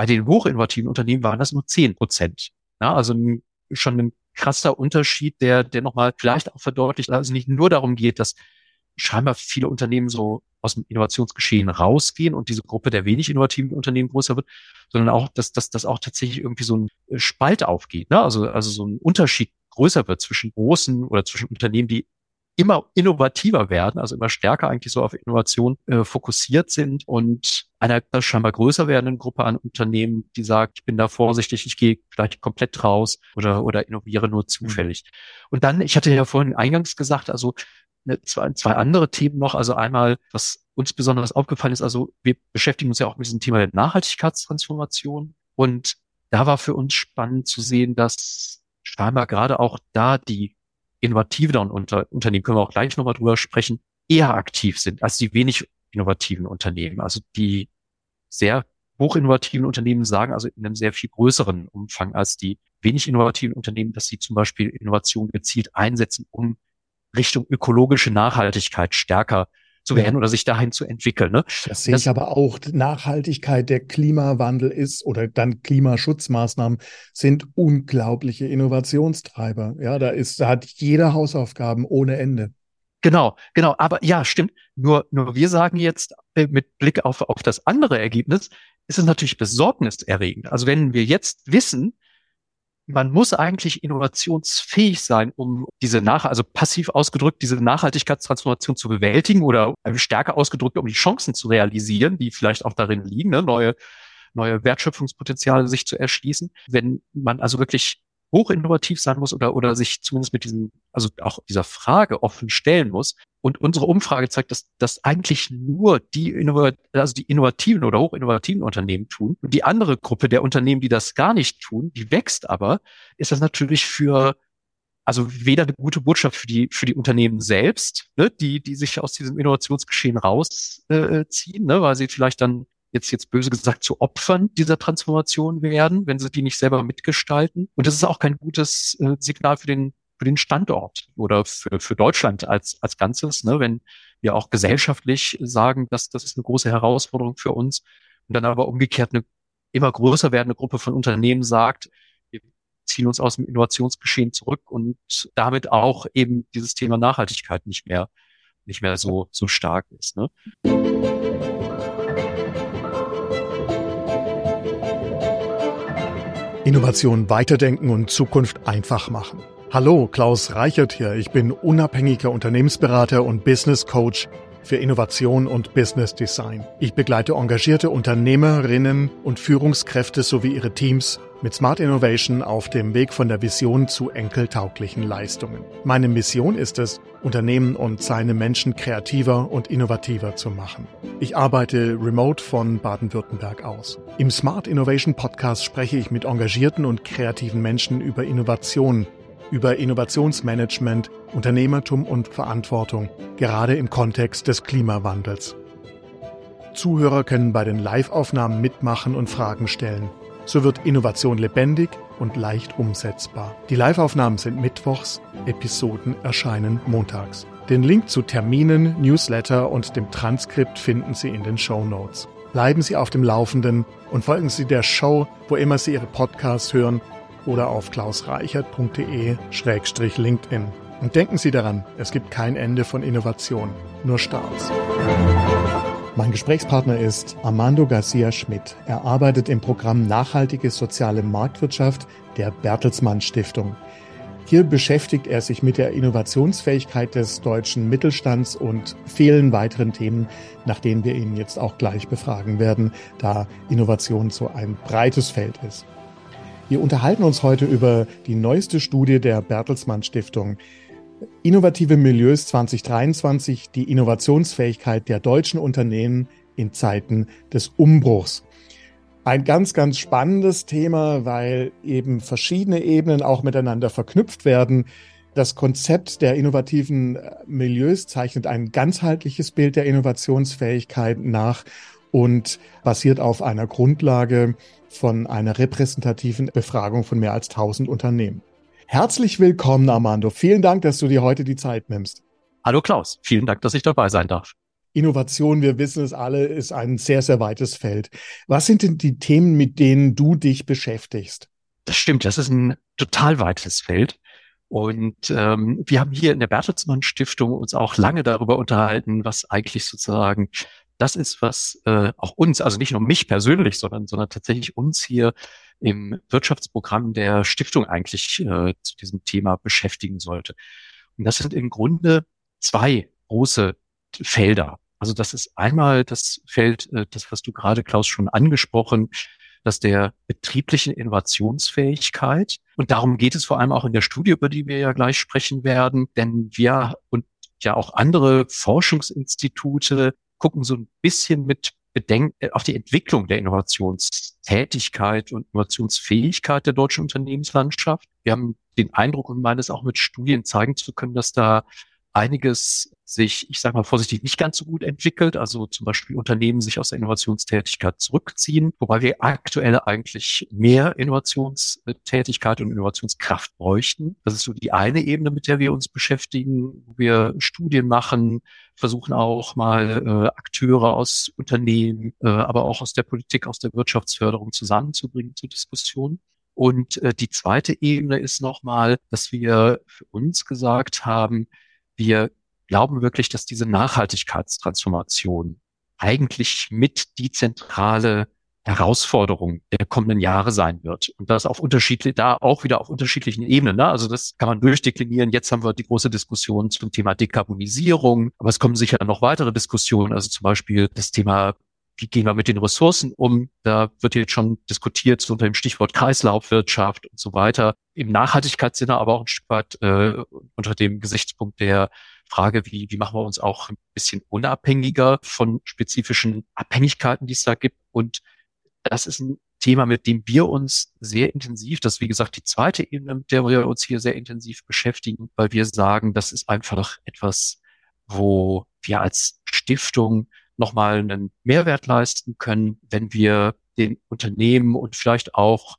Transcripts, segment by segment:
Bei den hochinnovativen Unternehmen waren das nur zehn Prozent. Ja, also schon ein krasser Unterschied, der, der nochmal vielleicht auch verdeutlicht, dass es nicht nur darum geht, dass scheinbar viele Unternehmen so aus dem Innovationsgeschehen rausgehen und diese Gruppe der wenig innovativen Unternehmen größer wird, sondern auch, dass, dass, dass auch tatsächlich irgendwie so ein Spalt aufgeht, ne? also, also so ein Unterschied größer wird zwischen großen oder zwischen Unternehmen, die immer innovativer werden, also immer stärker eigentlich so auf Innovation äh, fokussiert sind und einer scheinbar größer werdenden Gruppe an Unternehmen, die sagt, ich bin da vorsichtig, ich gehe vielleicht komplett raus oder, oder innoviere nur zufällig. Mhm. Und dann, ich hatte ja vorhin eingangs gesagt, also ne, zwei, zwei andere Themen noch. Also einmal, was uns besonders aufgefallen ist, also wir beschäftigen uns ja auch mit diesem Thema der Nachhaltigkeitstransformation. Und da war für uns spannend zu sehen, dass scheinbar gerade auch da die innovativen unter Unternehmen, können wir auch gleich nochmal drüber sprechen, eher aktiv sind als die wenig innovativen Unternehmen. Also die sehr hochinnovativen Unternehmen sagen also in einem sehr viel größeren Umfang als die wenig innovativen Unternehmen, dass sie zum Beispiel Innovation gezielt einsetzen, um Richtung ökologische Nachhaltigkeit stärker zu werden oder sich dahin zu entwickeln. Ne? Das sehe das, ich aber auch. Nachhaltigkeit, der Klimawandel ist oder dann Klimaschutzmaßnahmen sind unglaubliche Innovationstreiber. Ja, da ist, da hat jeder Hausaufgaben ohne Ende. Genau, genau. Aber ja, stimmt. Nur, nur wir sagen jetzt äh, mit Blick auf, auf das andere Ergebnis, ist es natürlich besorgniserregend. Also wenn wir jetzt wissen, man muss eigentlich innovationsfähig sein, um diese nach, also passiv ausgedrückt, diese Nachhaltigkeitstransformation zu bewältigen oder stärker ausgedrückt, um die Chancen zu realisieren, die vielleicht auch darin liegen, ne, neue, neue Wertschöpfungspotenziale sich zu erschließen. Wenn man also wirklich hochinnovativ sein muss oder, oder sich zumindest mit diesem, also auch dieser Frage offen stellen muss. Und unsere Umfrage zeigt, dass das eigentlich nur die, Innovat also die innovativen oder hochinnovativen Unternehmen tun. Und die andere Gruppe der Unternehmen, die das gar nicht tun, die wächst aber, ist das natürlich für also weder eine gute Botschaft für die für die Unternehmen selbst, ne, die die sich aus diesem Innovationsgeschehen rausziehen, äh, ne, weil sie vielleicht dann jetzt jetzt böse gesagt zu Opfern dieser Transformation werden, wenn sie die nicht selber mitgestalten. Und das ist auch kein gutes äh, Signal für den für den Standort oder für, für Deutschland als als Ganzes, ne? wenn wir auch gesellschaftlich sagen, dass das ist eine große Herausforderung für uns und dann aber umgekehrt eine immer größer werdende Gruppe von Unternehmen sagt, wir ziehen uns aus dem Innovationsgeschehen zurück und damit auch eben dieses Thema Nachhaltigkeit nicht mehr nicht mehr so so stark ist. Ne? Innovation weiterdenken und Zukunft einfach machen. Hallo, Klaus Reichert hier. Ich bin unabhängiger Unternehmensberater und Business Coach für Innovation und Business Design. Ich begleite engagierte Unternehmerinnen und Führungskräfte sowie ihre Teams mit Smart Innovation auf dem Weg von der Vision zu enkeltauglichen Leistungen. Meine Mission ist es, Unternehmen und seine Menschen kreativer und innovativer zu machen. Ich arbeite remote von Baden-Württemberg aus. Im Smart Innovation Podcast spreche ich mit engagierten und kreativen Menschen über Innovation, über Innovationsmanagement, Unternehmertum und Verantwortung, gerade im Kontext des Klimawandels. Zuhörer können bei den Live-Aufnahmen mitmachen und Fragen stellen. So wird Innovation lebendig und leicht umsetzbar. Die Live-Aufnahmen sind mittwochs, Episoden erscheinen montags. Den Link zu Terminen, Newsletter und dem Transkript finden Sie in den Show Notes. Bleiben Sie auf dem Laufenden und folgen Sie der Show, wo immer Sie Ihre Podcasts hören oder auf klausreichert.de-linkedin. Und denken Sie daran, es gibt kein Ende von Innovation, nur Starts. Mein Gesprächspartner ist Armando Garcia Schmidt. Er arbeitet im Programm Nachhaltige soziale Marktwirtschaft der Bertelsmann Stiftung. Hier beschäftigt er sich mit der Innovationsfähigkeit des deutschen Mittelstands und vielen weiteren Themen, nach denen wir ihn jetzt auch gleich befragen werden, da Innovation so ein breites Feld ist. Wir unterhalten uns heute über die neueste Studie der Bertelsmann Stiftung. Innovative Milieus 2023, die Innovationsfähigkeit der deutschen Unternehmen in Zeiten des Umbruchs. Ein ganz, ganz spannendes Thema, weil eben verschiedene Ebenen auch miteinander verknüpft werden. Das Konzept der innovativen äh, Milieus zeichnet ein ganzheitliches Bild der Innovationsfähigkeit nach und basiert auf einer Grundlage von einer repräsentativen Befragung von mehr als 1000 Unternehmen. Herzlich willkommen, Armando. Vielen Dank, dass du dir heute die Zeit nimmst. Hallo Klaus, vielen Dank, dass ich dabei sein darf. Innovation, wir wissen es alle, ist ein sehr, sehr weites Feld. Was sind denn die Themen, mit denen du dich beschäftigst? Das stimmt, das ist ein total weites Feld. Und ähm, wir haben hier in der Bertelsmann Stiftung uns auch lange darüber unterhalten, was eigentlich sozusagen das ist, was äh, auch uns, also nicht nur mich persönlich, sondern, sondern tatsächlich uns hier im Wirtschaftsprogramm der Stiftung eigentlich äh, zu diesem Thema beschäftigen sollte. Und das sind im Grunde zwei große Felder. Also das ist einmal das Feld, äh, das, was du gerade, Klaus, schon angesprochen, dass der betrieblichen Innovationsfähigkeit. Und darum geht es vor allem auch in der Studie, über die wir ja gleich sprechen werden. Denn wir und ja auch andere Forschungsinstitute gucken so ein bisschen mit Bedenken äh, auf die Entwicklung der Innovationstätigkeit und Innovationsfähigkeit der deutschen Unternehmenslandschaft. Wir haben den Eindruck und meinen es auch mit Studien zeigen zu können, dass da einiges sich, ich sage mal vorsichtig, nicht ganz so gut entwickelt. Also zum Beispiel Unternehmen sich aus der Innovationstätigkeit zurückziehen, wobei wir aktuell eigentlich mehr Innovationstätigkeit und Innovationskraft bräuchten. Das ist so die eine Ebene, mit der wir uns beschäftigen, wo wir Studien machen, versuchen auch mal äh, Akteure aus Unternehmen, äh, aber auch aus der Politik, aus der Wirtschaftsförderung zusammenzubringen zur Diskussion. Und äh, die zweite Ebene ist nochmal, dass wir für uns gesagt haben, wir glauben wirklich, dass diese Nachhaltigkeitstransformation eigentlich mit die zentrale Herausforderung der kommenden Jahre sein wird. Und das auf unterschiedlich, da auch wieder auf unterschiedlichen Ebenen. Ne? Also das kann man durchdeklinieren. Jetzt haben wir die große Diskussion zum Thema Dekarbonisierung, aber es kommen sicher noch weitere Diskussionen. Also zum Beispiel das Thema wie gehen wir mit den Ressourcen um? Da wird jetzt schon diskutiert so unter dem Stichwort Kreislaufwirtschaft und so weiter. Im Nachhaltigkeitssinne, aber auch ein Stück weit äh, unter dem Gesichtspunkt der Frage, wie, wie machen wir uns auch ein bisschen unabhängiger von spezifischen Abhängigkeiten, die es da gibt. Und das ist ein Thema, mit dem wir uns sehr intensiv, das ist wie gesagt die zweite Ebene, mit der wir uns hier sehr intensiv beschäftigen, weil wir sagen, das ist einfach etwas, wo wir als Stiftung nochmal einen Mehrwert leisten können, wenn wir den Unternehmen und vielleicht auch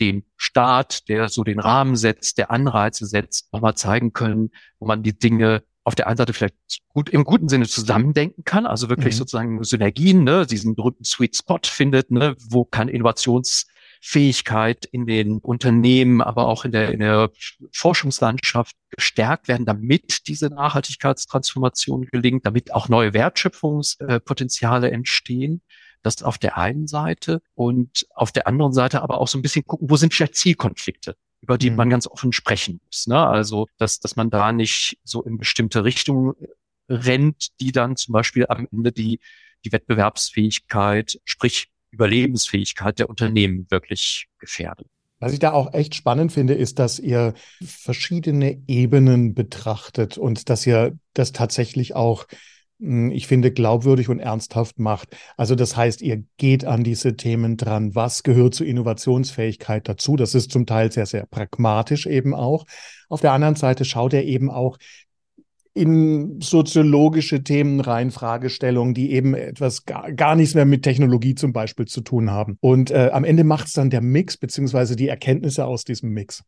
den Staat, der so den Rahmen setzt, der Anreize setzt, nochmal zeigen können, wo man die Dinge auf der einen Seite vielleicht gut im guten Sinne zusammendenken kann, also wirklich mhm. sozusagen Synergien, ne, diesen berühmten Sweet Spot findet, ne, wo kann Innovations Fähigkeit in den Unternehmen, aber auch in der, in der Forschungslandschaft gestärkt werden, damit diese Nachhaltigkeitstransformation gelingt, damit auch neue Wertschöpfungspotenziale entstehen. Das auf der einen Seite und auf der anderen Seite aber auch so ein bisschen gucken, wo sind vielleicht Zielkonflikte, über die mhm. man ganz offen sprechen muss. Ne? Also, dass, dass man da nicht so in bestimmte Richtungen rennt, die dann zum Beispiel am Ende die, die Wettbewerbsfähigkeit, sprich Überlebensfähigkeit der Unternehmen wirklich gefährden. Was ich da auch echt spannend finde, ist, dass ihr verschiedene Ebenen betrachtet und dass ihr das tatsächlich auch, ich finde, glaubwürdig und ernsthaft macht. Also das heißt, ihr geht an diese Themen dran. Was gehört zur Innovationsfähigkeit dazu? Das ist zum Teil sehr, sehr pragmatisch eben auch. Auf der anderen Seite schaut er eben auch, in soziologische Themen rein, Fragestellungen, die eben etwas gar, gar nichts mehr mit Technologie zum Beispiel zu tun haben. Und äh, am Ende macht es dann der Mix, beziehungsweise die Erkenntnisse aus diesem Mix.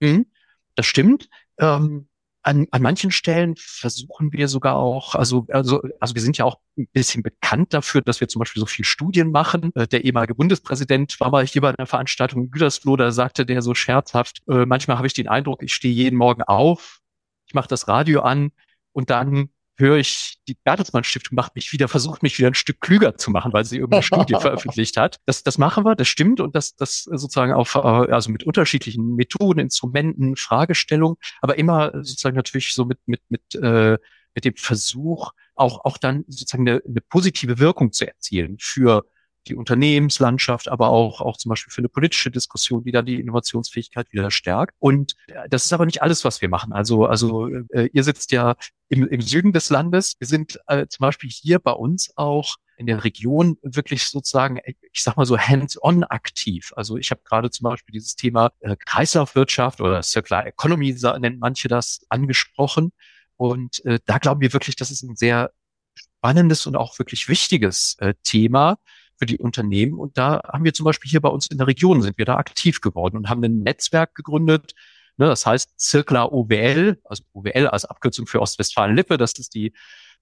Mhm, das stimmt. Ähm, an, an manchen Stellen versuchen wir sogar auch, also, also, also wir sind ja auch ein bisschen bekannt dafür, dass wir zum Beispiel so viel Studien machen. Äh, der ehemalige Bundespräsident war mal hier bei einer Veranstaltung in Gütersloh, da sagte der so scherzhaft, äh, manchmal habe ich den Eindruck, ich stehe jeden Morgen auf, ich mache das Radio an und dann höre ich, die Bertelsmann Stiftung macht mich wieder, versucht mich wieder ein Stück klüger zu machen, weil sie irgendeine Studie veröffentlicht hat. Das, das machen wir, das stimmt und das, das sozusagen auf, äh, also mit unterschiedlichen Methoden, Instrumenten, Fragestellungen, aber immer sozusagen natürlich so mit, mit, mit, äh, mit dem Versuch, auch, auch dann sozusagen eine, eine positive Wirkung zu erzielen für die Unternehmenslandschaft, aber auch, auch zum Beispiel für eine politische Diskussion, die dann die Innovationsfähigkeit wieder stärkt. Und äh, das ist aber nicht alles, was wir machen. Also, also äh, ihr sitzt ja im, im Süden des Landes. Wir sind äh, zum Beispiel hier bei uns auch in der Region wirklich sozusagen, ich sag mal so hands-on aktiv. Also ich habe gerade zum Beispiel dieses Thema äh, Kreislaufwirtschaft oder Circular Economy nennt manche das angesprochen. Und äh, da glauben wir wirklich, das ist ein sehr spannendes und auch wirklich wichtiges äh, Thema, für die Unternehmen. Und da haben wir zum Beispiel hier bei uns in der Region sind wir da aktiv geworden und haben ein Netzwerk gegründet. Ne, das heißt Circular OWL, also OWL als Abkürzung für Ostwestfalen-Lippe. Das ist die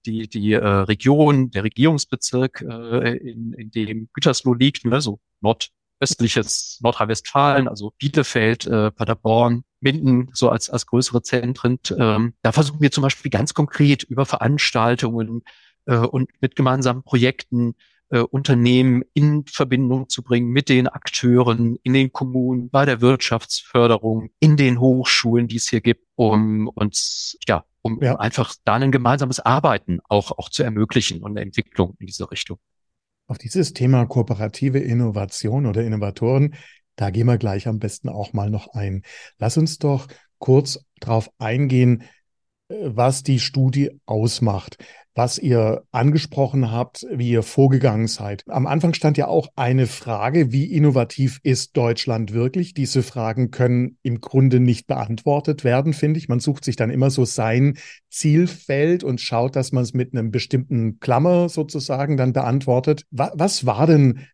die, die äh, Region, der Regierungsbezirk, äh, in, in dem Gütersloh liegt, ne, so nordöstliches Nordrhein-Westfalen, also Bielefeld, äh, Paderborn, Minden, so als, als größere Zentren. Ähm, da versuchen wir zum Beispiel ganz konkret über Veranstaltungen äh, und mit gemeinsamen Projekten äh, Unternehmen in Verbindung zu bringen mit den Akteuren in den Kommunen, bei der Wirtschaftsförderung, in den Hochschulen, die es hier gibt, um uns, ja, um, ja. einfach da ein gemeinsames Arbeiten auch, auch zu ermöglichen und eine Entwicklung in diese Richtung. Auf dieses Thema kooperative Innovation oder Innovatoren, da gehen wir gleich am besten auch mal noch ein. Lass uns doch kurz drauf eingehen, äh, was die Studie ausmacht was ihr angesprochen habt, wie ihr vorgegangen seid. Am Anfang stand ja auch eine Frage, wie innovativ ist Deutschland wirklich? Diese Fragen können im Grunde nicht beantwortet werden, finde ich. Man sucht sich dann immer so sein Zielfeld und schaut, dass man es mit einem bestimmten Klammer sozusagen dann beantwortet. Was war denn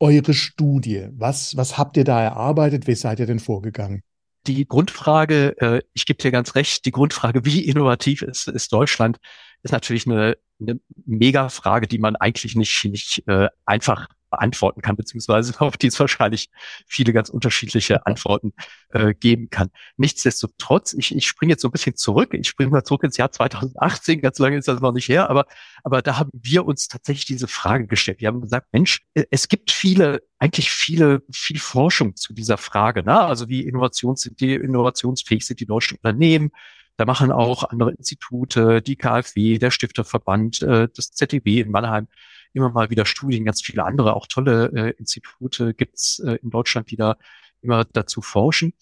eure Studie? Was, was habt ihr da erarbeitet? Wie seid ihr denn vorgegangen? Die Grundfrage, äh, ich gebe dir ganz recht, die Grundfrage, wie innovativ ist, ist Deutschland, ist natürlich eine, eine Mega-Frage, die man eigentlich nicht, nicht äh, einfach beantworten kann, beziehungsweise auf die es wahrscheinlich viele ganz unterschiedliche Antworten äh, geben kann. Nichtsdestotrotz, ich, ich springe jetzt so ein bisschen zurück, ich springe mal zurück ins Jahr 2018, ganz lange ist das noch nicht her, aber, aber da haben wir uns tatsächlich diese Frage gestellt. Wir haben gesagt, Mensch, äh, es gibt viele, eigentlich viele, viel Forschung zu dieser Frage, ne? also wie Innovations, die innovationsfähig sind die deutschen Unternehmen, da machen auch andere Institute, die KfW, der Stifterverband, äh, das ZDW in Mannheim immer mal wieder Studien, ganz viele andere, auch tolle äh, Institute gibt's äh, in Deutschland, die da immer dazu forschen.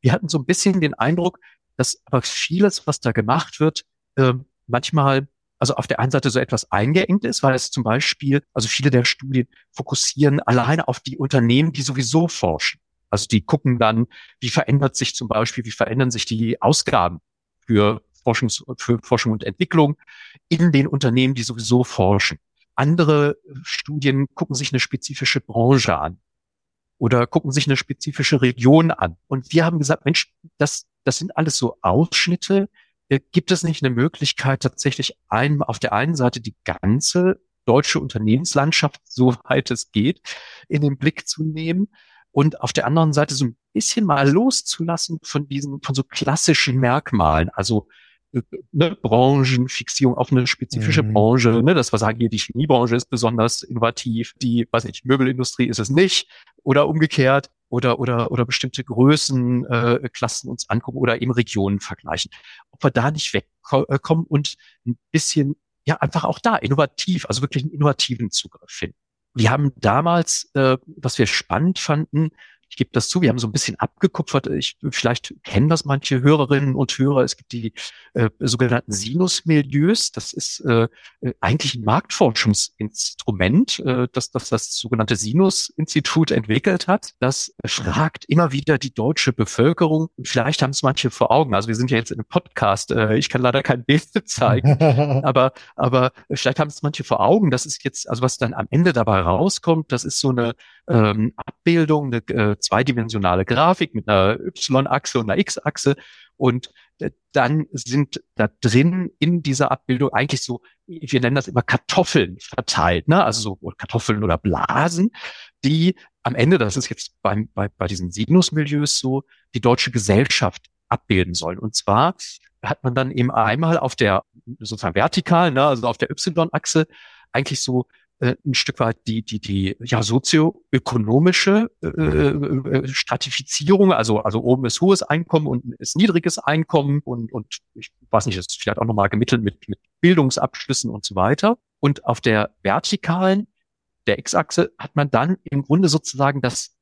Wir hatten so ein bisschen den Eindruck, dass aber vieles, was da gemacht wird, äh, manchmal also auf der einen Seite so etwas eingeengt ist, weil es zum Beispiel, also viele der Studien fokussieren alleine auf die Unternehmen, die sowieso forschen. Also die gucken dann, wie verändert sich zum Beispiel, wie verändern sich die Ausgaben für, Forschungs für Forschung und Entwicklung in den Unternehmen, die sowieso forschen. Andere Studien gucken sich eine spezifische Branche an oder gucken sich eine spezifische Region an. Und wir haben gesagt, Mensch, das, das sind alles so Ausschnitte. Äh, gibt es nicht eine Möglichkeit, tatsächlich ein, auf der einen Seite die ganze deutsche Unternehmenslandschaft, soweit es geht, in den Blick zu nehmen und auf der anderen Seite so ein bisschen mal loszulassen von diesen, von so klassischen Merkmalen, also äh, ne, Branchenfixierung auf eine spezifische mhm. Branche, ne, dass wir sagen, hier die Chemiebranche ist besonders innovativ, die, weiß nicht, Möbelindustrie ist es nicht oder umgekehrt oder oder oder bestimmte Größen, äh, Klassen uns angucken oder eben Regionen vergleichen. Ob wir da nicht wegkommen und ein bisschen ja einfach auch da innovativ, also wirklich einen innovativen Zugriff finden. Wir haben damals, äh, was wir spannend fanden, ich gebe das zu, wir haben so ein bisschen abgekupfert. Ich, vielleicht kennen das manche Hörerinnen und Hörer. Es gibt die äh, sogenannten Sinusmilieus. Das ist äh, äh, eigentlich ein Marktforschungsinstrument, äh, das, das das sogenannte Sinus-Institut entwickelt hat. Das fragt immer wieder die deutsche Bevölkerung. Vielleicht haben es manche vor Augen. Also wir sind ja jetzt in einem Podcast. Äh, ich kann leider kein Bild zeigen, aber aber vielleicht haben es manche vor Augen. Das ist jetzt, also was dann am Ende dabei rauskommt, das ist so eine ähm, Abbildung, eine äh, zweidimensionale Grafik mit einer Y-Achse und einer X-Achse. Und äh, dann sind da drin in dieser Abbildung eigentlich so, wir nennen das immer Kartoffeln verteilt, ne? also so Kartoffeln oder Blasen, die am Ende, das ist jetzt beim, bei, bei diesen Sinusmilieus so, die deutsche Gesellschaft abbilden sollen. Und zwar hat man dann eben einmal auf der sozusagen vertikal, ne, also auf der Y-Achse eigentlich so äh, ein Stück weit die, die, die ja, sozioökonomische äh, äh, Stratifizierung, also, also oben ist hohes Einkommen und ist niedriges Einkommen und, und ich weiß nicht, ist vielleicht auch nochmal gemittelt mit, mit Bildungsabschlüssen und so weiter. Und auf der vertikalen, der X-Achse, hat man dann im Grunde sozusagen das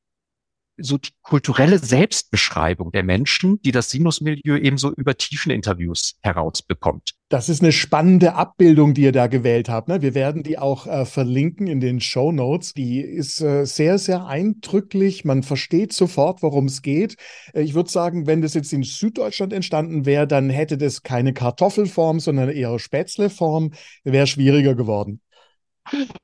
so die kulturelle Selbstbeschreibung der Menschen, die das Sinusmilieu eben so über tiefen Interviews herausbekommt. Das ist eine spannende Abbildung, die ihr da gewählt habt. Ne? Wir werden die auch äh, verlinken in den Show Notes. Die ist äh, sehr, sehr eindrücklich. Man versteht sofort, worum es geht. Äh, ich würde sagen, wenn das jetzt in Süddeutschland entstanden wäre, dann hätte das keine Kartoffelform, sondern eher Spätzleform. Wäre schwieriger geworden.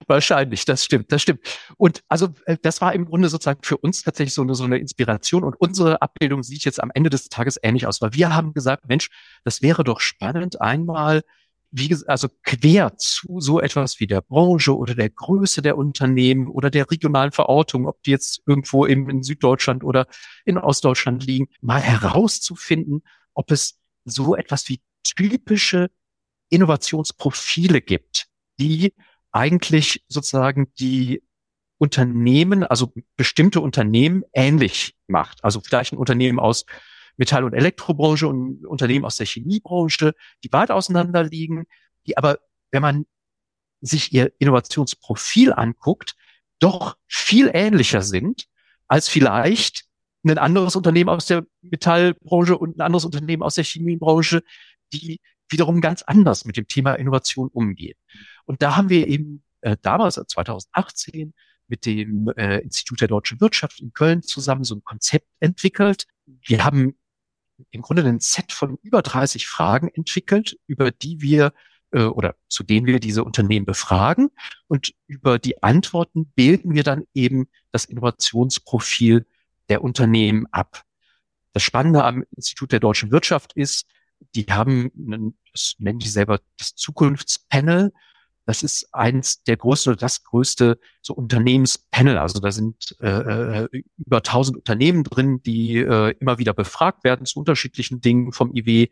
Wahrscheinlich, das stimmt, das stimmt. Und also äh, das war im Grunde sozusagen für uns tatsächlich so eine, so eine Inspiration und unsere Abbildung sieht jetzt am Ende des Tages ähnlich aus, weil wir haben gesagt, Mensch, das wäre doch spannend, einmal wie also quer zu so etwas wie der Branche oder der Größe der Unternehmen oder der regionalen Verortung, ob die jetzt irgendwo in, in Süddeutschland oder in Ostdeutschland liegen, mal herauszufinden, ob es so etwas wie typische Innovationsprofile gibt, die eigentlich sozusagen die Unternehmen, also bestimmte Unternehmen ähnlich macht. Also vielleicht ein Unternehmen aus Metall- und Elektrobranche und Unternehmen aus der Chemiebranche, die weit auseinander liegen, die aber, wenn man sich ihr Innovationsprofil anguckt, doch viel ähnlicher sind als vielleicht ein anderes Unternehmen aus der Metallbranche und ein anderes Unternehmen aus der Chemiebranche, die wiederum ganz anders mit dem Thema Innovation umgehen. Und da haben wir eben äh, damals, 2018, mit dem äh, Institut der deutschen Wirtschaft in Köln zusammen so ein Konzept entwickelt. Wir haben im Grunde ein Set von über 30 Fragen entwickelt, über die wir äh, oder zu denen wir diese Unternehmen befragen. Und über die Antworten bilden wir dann eben das Innovationsprofil der Unternehmen ab. Das Spannende am Institut der deutschen Wirtschaft ist, die haben, einen, das nennen die selber das Zukunftspanel. Das ist eins der größten oder das größte so Unternehmenspanel. Also da sind äh, äh über 1000 Unternehmen drin, die äh, immer wieder befragt werden zu unterschiedlichen Dingen vom IW.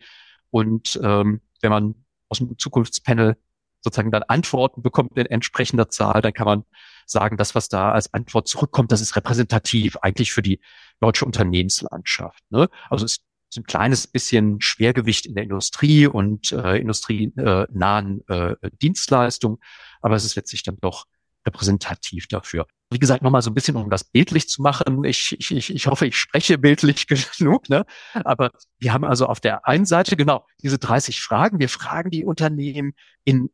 Und ähm, wenn man aus dem Zukunftspanel sozusagen dann Antworten bekommt in entsprechender Zahl, dann kann man sagen, das, was da als Antwort zurückkommt, das ist repräsentativ eigentlich für die deutsche Unternehmenslandschaft. Ne? Also es so ein kleines bisschen Schwergewicht in der Industrie und äh, industrienahen äh, Dienstleistungen, aber es ist letztlich dann doch repräsentativ dafür. Wie gesagt, nochmal so ein bisschen, um das bildlich zu machen. Ich, ich, ich hoffe, ich spreche bildlich genug, ne? Aber wir haben also auf der einen Seite genau diese 30 Fragen. Wir fragen die Unternehmen in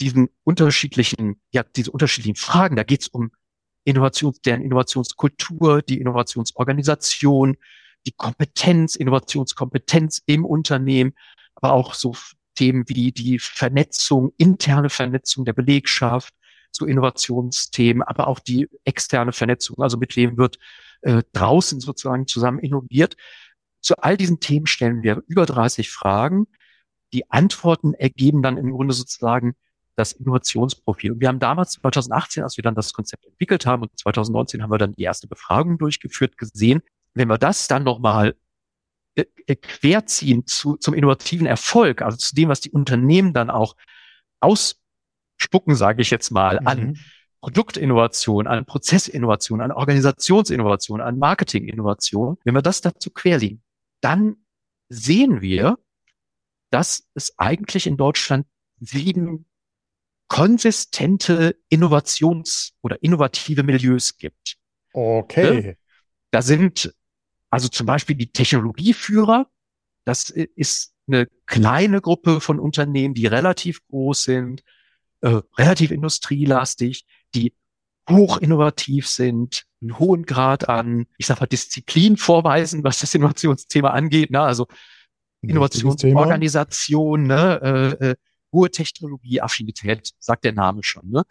diesen unterschiedlichen, ja, diese unterschiedlichen Fragen. Da geht es um Innovations, deren Innovationskultur, die Innovationsorganisation, die Kompetenz, Innovationskompetenz im Unternehmen, aber auch so Themen wie die Vernetzung, interne Vernetzung der Belegschaft zu Innovationsthemen, aber auch die externe Vernetzung, also mit wem wird äh, draußen sozusagen zusammen innoviert. Zu all diesen Themen stellen wir über 30 Fragen. Die Antworten ergeben dann im Grunde sozusagen das Innovationsprofil. Und wir haben damals 2018, als wir dann das Konzept entwickelt haben und 2019 haben wir dann die erste Befragung durchgeführt, gesehen, wenn wir das dann nochmal äh, äh, querziehen zu, zum innovativen Erfolg, also zu dem, was die Unternehmen dann auch ausspucken, sage ich jetzt mal, mhm. an Produktinnovation, an Prozessinnovation, an Organisationsinnovation, an Marketinginnovation, wenn wir das dazu querlegen, dann sehen wir, dass es eigentlich in Deutschland sieben konsistente Innovations- oder innovative Milieus gibt. Okay. Da sind also zum Beispiel die Technologieführer, das ist eine kleine Gruppe von Unternehmen, die relativ groß sind, äh, relativ industrielastig, die hoch innovativ sind, einen hohen Grad an, ich sag mal, Disziplin vorweisen, was das Innovationsthema angeht. Ne? Also Innovationsorganisation, ne? äh, äh, hohe Technologieaffinität, sagt der Name schon. Ne?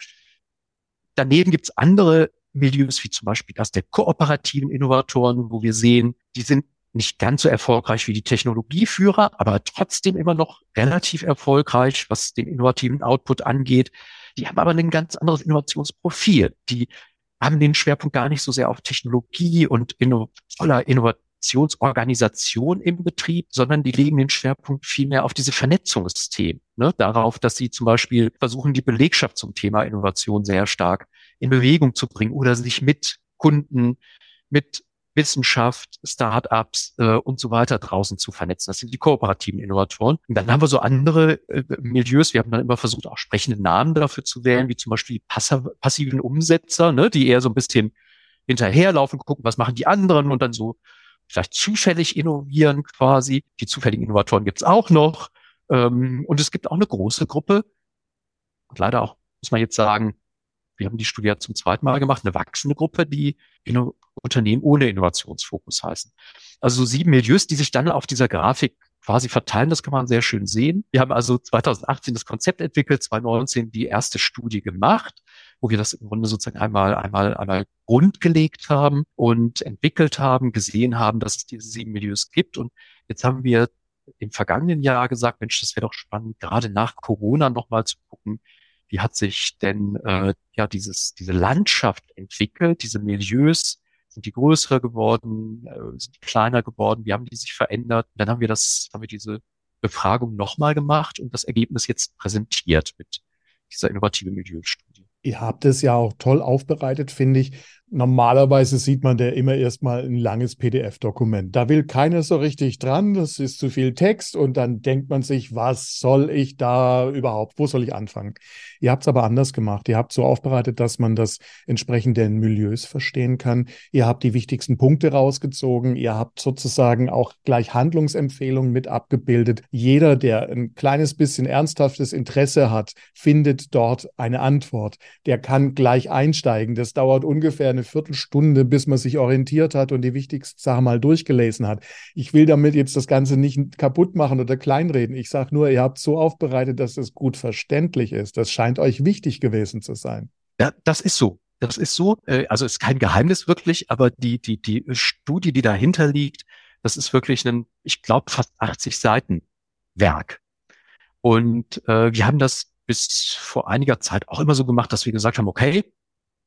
Daneben gibt's andere Milieus wie zum Beispiel das der kooperativen Innovatoren, wo wir sehen, die sind nicht ganz so erfolgreich wie die Technologieführer, aber trotzdem immer noch relativ erfolgreich, was den innovativen Output angeht. Die haben aber ein ganz anderes Innovationsprofil. Die haben den Schwerpunkt gar nicht so sehr auf Technologie und inno voller Innovationsorganisation im Betrieb, sondern die legen den Schwerpunkt vielmehr auf diese Vernetzungsthemen. Ne? Darauf, dass sie zum Beispiel versuchen, die Belegschaft zum Thema Innovation sehr stark in Bewegung zu bringen oder sich mit Kunden, mit Wissenschaft, Startups äh, und so weiter draußen zu vernetzen. Das sind die kooperativen Innovatoren. Und dann haben wir so andere äh, Milieus. Wir haben dann immer versucht, auch sprechende Namen dafür zu wählen, wie zum Beispiel die passiven Umsetzer, ne, die eher so ein bisschen hinterherlaufen, gucken, was machen die anderen und dann so vielleicht zufällig innovieren quasi. Die zufälligen Innovatoren gibt es auch noch. Ähm, und es gibt auch eine große Gruppe. Und leider auch, muss man jetzt sagen, wir haben die Studie zum zweiten Mal gemacht, eine wachsende Gruppe, die Inno Unternehmen ohne Innovationsfokus heißen. Also so sieben Milieus, die sich dann auf dieser Grafik quasi verteilen, das kann man sehr schön sehen. Wir haben also 2018 das Konzept entwickelt, 2019 die erste Studie gemacht, wo wir das im Grunde sozusagen einmal, einmal, einmal grundgelegt haben und entwickelt haben, gesehen haben, dass es diese sieben Milieus gibt. Und jetzt haben wir im vergangenen Jahr gesagt, Mensch, das wäre doch spannend, gerade nach Corona nochmal zu gucken, wie hat sich denn äh, ja dieses diese Landschaft entwickelt, diese Milieus, sind die größer geworden, äh, sind die kleiner geworden, wie haben die sich verändert? Und dann haben wir das, haben wir diese Befragung nochmal gemacht und das Ergebnis jetzt präsentiert mit dieser innovative Milieustudie. Ihr habt es ja auch toll aufbereitet, finde ich. Normalerweise sieht man da immer erstmal ein langes PDF-Dokument. Da will keiner so richtig dran, das ist zu viel Text und dann denkt man sich, was soll ich da überhaupt, wo soll ich anfangen? Ihr habt es aber anders gemacht. Ihr habt so aufbereitet, dass man das entsprechend den Milieus verstehen kann. Ihr habt die wichtigsten Punkte rausgezogen. Ihr habt sozusagen auch gleich Handlungsempfehlungen mit abgebildet. Jeder, der ein kleines bisschen ernsthaftes Interesse hat, findet dort eine Antwort. Der kann gleich einsteigen. Das dauert ungefähr eine Viertelstunde, bis man sich orientiert hat und die wichtigsten Sachen mal durchgelesen hat. Ich will damit jetzt das Ganze nicht kaputt machen oder kleinreden. Ich sage nur, ihr habt so aufbereitet, dass es gut verständlich ist. Das scheint euch wichtig gewesen zu sein. Ja, das ist so. Das ist so. Äh, also ist kein Geheimnis wirklich, aber die, die, die Studie, die dahinter liegt, das ist wirklich ein, ich glaube, fast 80 Seiten Werk. Und äh, wir haben das bis vor einiger Zeit auch immer so gemacht, dass wir gesagt haben, okay,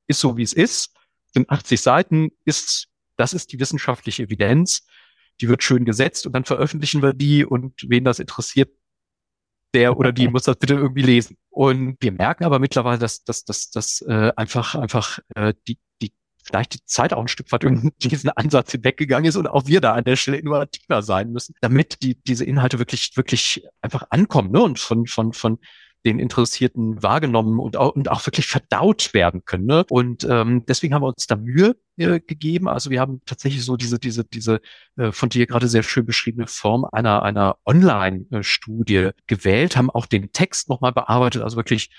ist so wie es ist sind 80 Seiten, ist, das ist die wissenschaftliche Evidenz, die wird schön gesetzt und dann veröffentlichen wir die und wen das interessiert, der oder die muss das bitte irgendwie lesen. Und wir merken aber mittlerweile, dass, dass, dass, dass äh, einfach, einfach äh, die, die vielleicht die Zeit auch ein Stück weit über diesen Ansatz hinweggegangen ist und auch wir da an der Stelle innovativer sein müssen, damit die, diese Inhalte wirklich, wirklich einfach ankommen ne? und von, von, von den Interessierten wahrgenommen und auch, und auch wirklich verdaut werden können. Ne? Und ähm, deswegen haben wir uns da Mühe äh, gegeben. Also wir haben tatsächlich so diese, diese, diese äh, von dir gerade sehr schön beschriebene Form einer, einer Online-Studie gewählt, haben auch den Text nochmal bearbeitet, also wirklich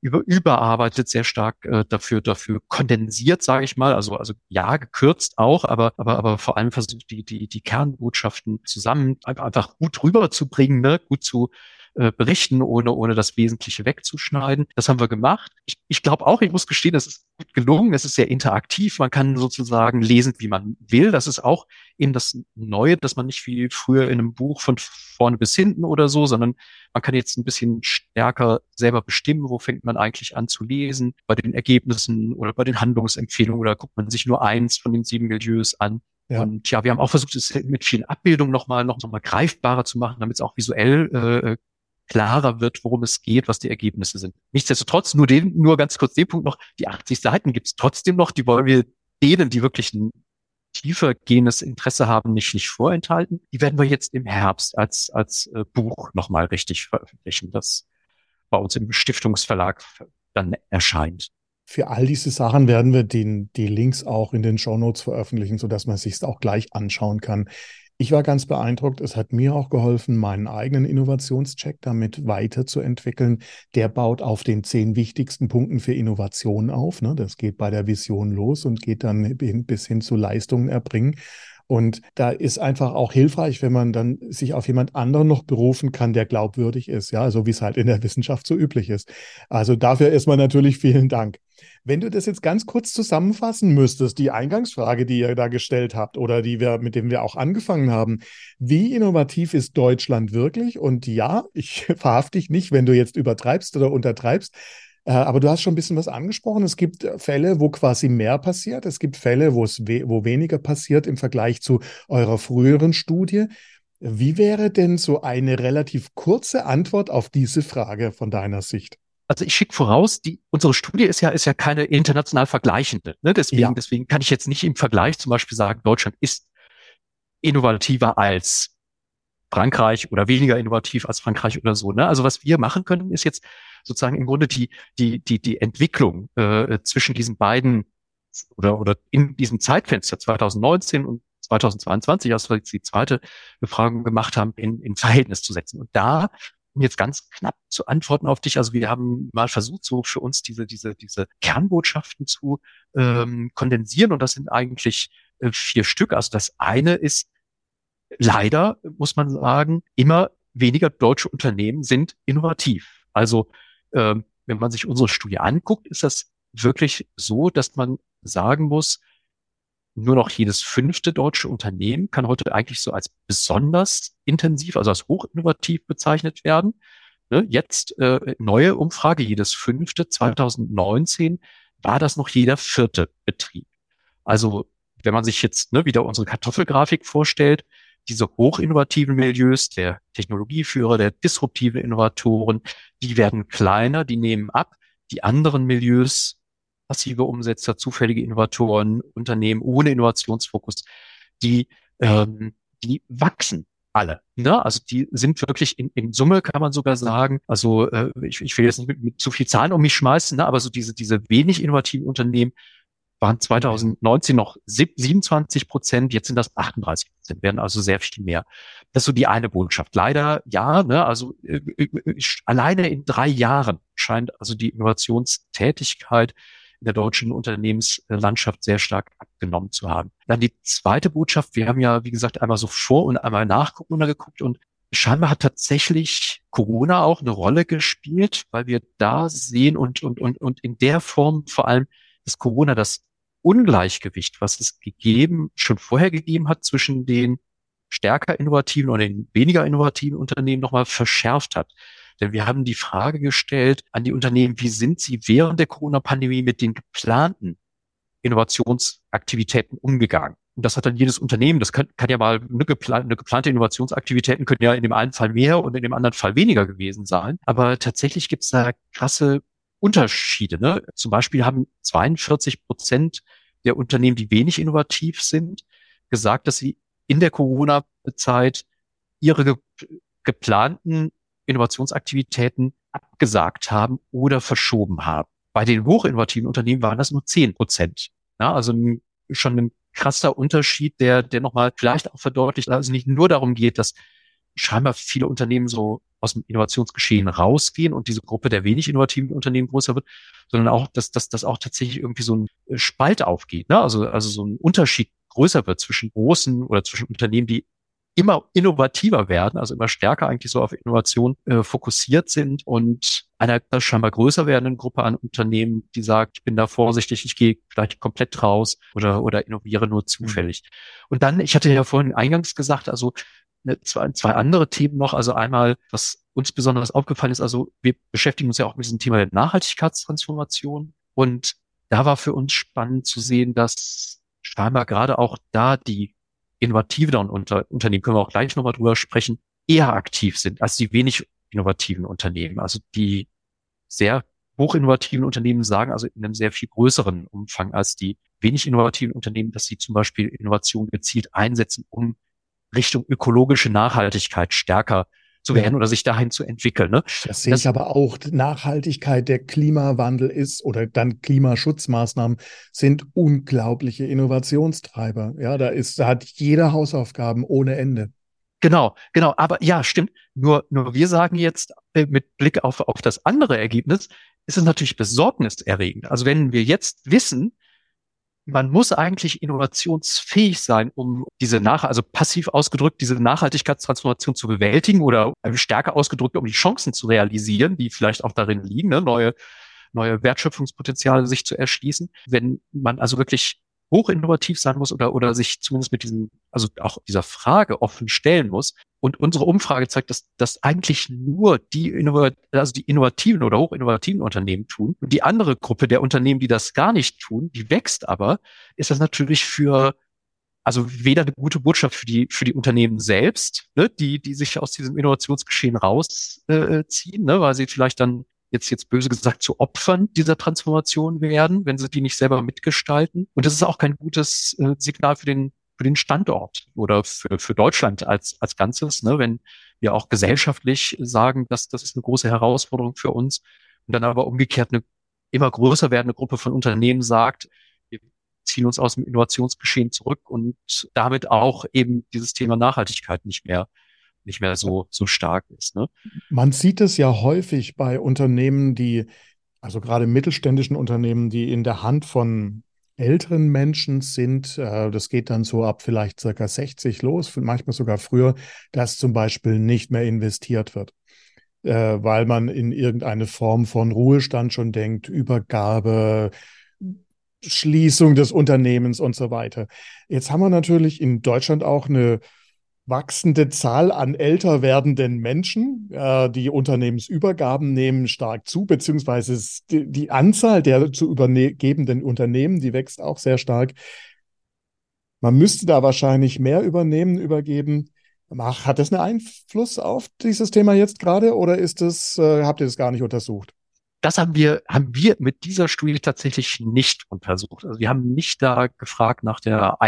über, überarbeitet, sehr stark äh, dafür, dafür kondensiert, sage ich mal. Also, also ja, gekürzt auch, aber, aber, aber vor allem versucht, die, die, die Kernbotschaften zusammen einfach gut rüberzubringen, ne? gut zu äh, berichten, ohne, ohne das Wesentliche wegzuschneiden. Das haben wir gemacht. Ich, ich glaube auch, ich muss gestehen, es ist gut gelungen. Es ist sehr interaktiv. Man kann sozusagen lesen, wie man will. Das ist auch eben das Neue, dass man nicht wie früher in einem Buch von vorne bis hinten oder so, sondern man kann jetzt ein bisschen stärker selber bestimmen, wo fängt man eigentlich an zu lesen, bei den Ergebnissen oder bei den Handlungsempfehlungen oder guckt man sich nur eins von den sieben Milieus an. Ja. Und ja, wir haben auch versucht, es mit vielen Abbildungen nochmal noch, noch mal greifbarer zu machen, damit es auch visuell äh, klarer wird, worum es geht, was die Ergebnisse sind. Nichtsdestotrotz, nur den, nur ganz kurz den Punkt noch, die 80 Seiten gibt es trotzdem noch, die wollen wir denen, die wirklich ein tiefer gehendes Interesse haben, nicht, nicht vorenthalten. Die werden wir jetzt im Herbst als, als äh, Buch nochmal richtig veröffentlichen, das bei uns im Stiftungsverlag dann erscheint. Für all diese Sachen werden wir den, die Links auch in den Show Notes veröffentlichen, sodass man sich auch gleich anschauen kann. Ich war ganz beeindruckt. Es hat mir auch geholfen, meinen eigenen Innovationscheck damit weiterzuentwickeln. Der baut auf den zehn wichtigsten Punkten für Innovation auf. Ne? Das geht bei der Vision los und geht dann bis hin zu Leistungen erbringen. Und da ist einfach auch hilfreich, wenn man dann sich auf jemand anderen noch berufen kann, der glaubwürdig ist, ja, so wie es halt in der Wissenschaft so üblich ist. Also dafür erstmal natürlich vielen Dank. Wenn du das jetzt ganz kurz zusammenfassen müsstest, die Eingangsfrage, die ihr da gestellt habt oder die wir, mit dem wir auch angefangen haben, wie innovativ ist Deutschland wirklich? Und ja, ich verhafte dich nicht, wenn du jetzt übertreibst oder untertreibst. Äh, aber du hast schon ein bisschen was angesprochen. Es gibt äh, Fälle, wo quasi mehr passiert. Es gibt Fälle, wo es we wo weniger passiert im Vergleich zu eurer früheren Studie. Wie wäre denn so eine relativ kurze Antwort auf diese Frage von deiner Sicht? Also ich schicke voraus, die, unsere Studie ist ja, ist ja keine international vergleichende. Ne? Deswegen, ja. deswegen kann ich jetzt nicht im Vergleich zum Beispiel sagen, Deutschland ist innovativer als Frankreich oder weniger innovativ als Frankreich oder so. Ne? Also was wir machen können, ist jetzt sozusagen im Grunde die, die, die, die Entwicklung äh, zwischen diesen beiden oder, oder in diesem Zeitfenster 2019 und 2022, als wir die zweite Befragung gemacht haben, in, in Verhältnis zu setzen. Und da um jetzt ganz knapp zu antworten auf dich, also wir haben mal versucht, so für uns diese, diese, diese Kernbotschaften zu ähm, kondensieren und das sind eigentlich äh, vier Stück. Also das eine ist leider, muss man sagen, immer weniger deutsche Unternehmen sind innovativ. Also ähm, wenn man sich unsere Studie anguckt, ist das wirklich so, dass man sagen muss, nur noch jedes fünfte deutsche Unternehmen kann heute eigentlich so als besonders intensiv, also als hochinnovativ bezeichnet werden. Ne, jetzt äh, neue Umfrage, jedes fünfte, 2019 war das noch jeder vierte Betrieb. Also wenn man sich jetzt ne, wieder unsere Kartoffelgrafik vorstellt, diese hochinnovativen Milieus, der Technologieführer, der disruptive Innovatoren, die werden kleiner, die nehmen ab. Die anderen Milieus, passive Umsetzer, zufällige Innovatoren, Unternehmen ohne Innovationsfokus, die, ähm, die wachsen alle. Ne? Also die sind wirklich in, in Summe, kann man sogar sagen, also äh, ich, ich will jetzt nicht mit, mit zu viel Zahlen um mich schmeißen, ne? aber so diese, diese wenig innovativen Unternehmen waren 2019 noch 27 Prozent, jetzt sind das 38 Prozent, werden also sehr viel mehr. Das ist so die eine Botschaft. Leider ja, ne, also äh, äh, alleine in drei Jahren scheint also die Innovationstätigkeit in der deutschen Unternehmenslandschaft sehr stark abgenommen zu haben. Dann die zweite Botschaft, wir haben ja, wie gesagt, einmal so vor und einmal nach Corona geguckt und scheinbar hat tatsächlich Corona auch eine Rolle gespielt, weil wir da sehen und, und, und, und in der Form vor allem, dass Corona das Ungleichgewicht, was es gegeben, schon vorher gegeben hat zwischen den stärker innovativen und den weniger innovativen Unternehmen nochmal verschärft hat. Denn wir haben die Frage gestellt an die Unternehmen, wie sind sie während der Corona-Pandemie mit den geplanten Innovationsaktivitäten umgegangen? Und das hat dann jedes Unternehmen, das kann, kann ja mal eine, geplante, eine geplante Innovationsaktivitäten können ja in dem einen Fall mehr und in dem anderen Fall weniger gewesen sein. Aber tatsächlich gibt es da krasse Unterschiede. Ne? Zum Beispiel haben 42 Prozent der Unternehmen, die wenig innovativ sind, gesagt, dass sie in der Corona-Zeit ihre ge geplanten Innovationsaktivitäten abgesagt haben oder verschoben haben. Bei den hochinnovativen Unternehmen waren das nur 10 Prozent. Ja, also schon ein krasser Unterschied, der, der nochmal vielleicht auch verdeutlicht, dass es nicht nur darum geht, dass scheinbar viele Unternehmen so aus dem Innovationsgeschehen rausgehen und diese Gruppe der wenig innovativen Unternehmen größer wird, sondern auch, dass, dass, dass auch tatsächlich irgendwie so ein Spalt aufgeht, ne? also, also so ein Unterschied größer wird zwischen großen oder zwischen Unternehmen, die immer innovativer werden, also immer stärker eigentlich so auf Innovation äh, fokussiert sind und einer scheinbar größer werdenden Gruppe an Unternehmen, die sagt, ich bin da vorsichtig, ich gehe vielleicht komplett raus oder, oder innoviere nur zufällig. Mhm. Und dann, ich hatte ja vorhin eingangs gesagt, also ne, zwei, zwei andere Themen noch. Also einmal, was uns besonders aufgefallen ist, also wir beschäftigen uns ja auch mit diesem Thema der Nachhaltigkeitstransformation. Und da war für uns spannend zu sehen, dass scheinbar gerade auch da die innovativeren Unter Unternehmen, können wir auch gleich nochmal drüber sprechen, eher aktiv sind als die wenig innovativen Unternehmen. Also die sehr hochinnovativen Unternehmen sagen also in einem sehr viel größeren Umfang als die wenig innovativen Unternehmen, dass sie zum Beispiel Innovation gezielt einsetzen, um Richtung ökologische Nachhaltigkeit stärker zu werden oder sich dahin zu entwickeln. Ne? Das sehe das, ich aber auch. Nachhaltigkeit, der Klimawandel ist oder dann Klimaschutzmaßnahmen sind unglaubliche Innovationstreiber. Ja, da ist, da hat jeder Hausaufgaben ohne Ende. Genau, genau. Aber ja, stimmt. Nur, nur wir sagen jetzt äh, mit Blick auf, auf das andere Ergebnis, ist es natürlich besorgniserregend. Also wenn wir jetzt wissen, man muss eigentlich innovationsfähig sein, um diese nach, also passiv ausgedrückt, diese Nachhaltigkeitstransformation zu bewältigen oder stärker ausgedrückt, um die Chancen zu realisieren, die vielleicht auch darin liegen, ne, neue, neue Wertschöpfungspotenziale sich zu erschließen. Wenn man also wirklich hochinnovativ sein muss oder, oder sich zumindest mit diesem, also auch dieser Frage offen stellen muss. Und unsere Umfrage zeigt, dass das eigentlich nur die, also die innovativen oder hochinnovativen Unternehmen tun. Und die andere Gruppe der Unternehmen, die das gar nicht tun, die wächst aber, ist das natürlich für also weder eine gute Botschaft für die für die Unternehmen selbst, ne, die die sich aus diesem Innovationsgeschehen rausziehen, äh, ne, weil sie vielleicht dann jetzt, jetzt böse gesagt, zu Opfern dieser Transformation werden, wenn sie die nicht selber mitgestalten. Und das ist auch kein gutes äh, Signal für den, für den Standort oder für, für Deutschland als, als Ganzes, ne? wenn wir auch gesellschaftlich sagen, dass das ist eine große Herausforderung für uns und dann aber umgekehrt eine immer größer werdende Gruppe von Unternehmen sagt, wir ziehen uns aus dem Innovationsgeschehen zurück und damit auch eben dieses Thema Nachhaltigkeit nicht mehr nicht mehr so, so stark ist. Ne? Man sieht es ja häufig bei Unternehmen, die, also gerade mittelständischen Unternehmen, die in der Hand von älteren Menschen sind, äh, das geht dann so ab vielleicht circa 60 los, manchmal sogar früher, dass zum Beispiel nicht mehr investiert wird, äh, weil man in irgendeine Form von Ruhestand schon denkt, Übergabe, Schließung des Unternehmens und so weiter. Jetzt haben wir natürlich in Deutschland auch eine wachsende Zahl an älter werdenden Menschen. Äh, die Unternehmensübergaben nehmen stark zu, beziehungsweise die, die Anzahl der zu übergebenden Unternehmen, die wächst auch sehr stark. Man müsste da wahrscheinlich mehr übernehmen, übergeben. Hat das einen Einfluss auf dieses Thema jetzt gerade oder ist das, äh, habt ihr das gar nicht untersucht? Das haben wir, haben wir mit dieser Studie tatsächlich nicht untersucht. Also wir haben nicht da gefragt nach der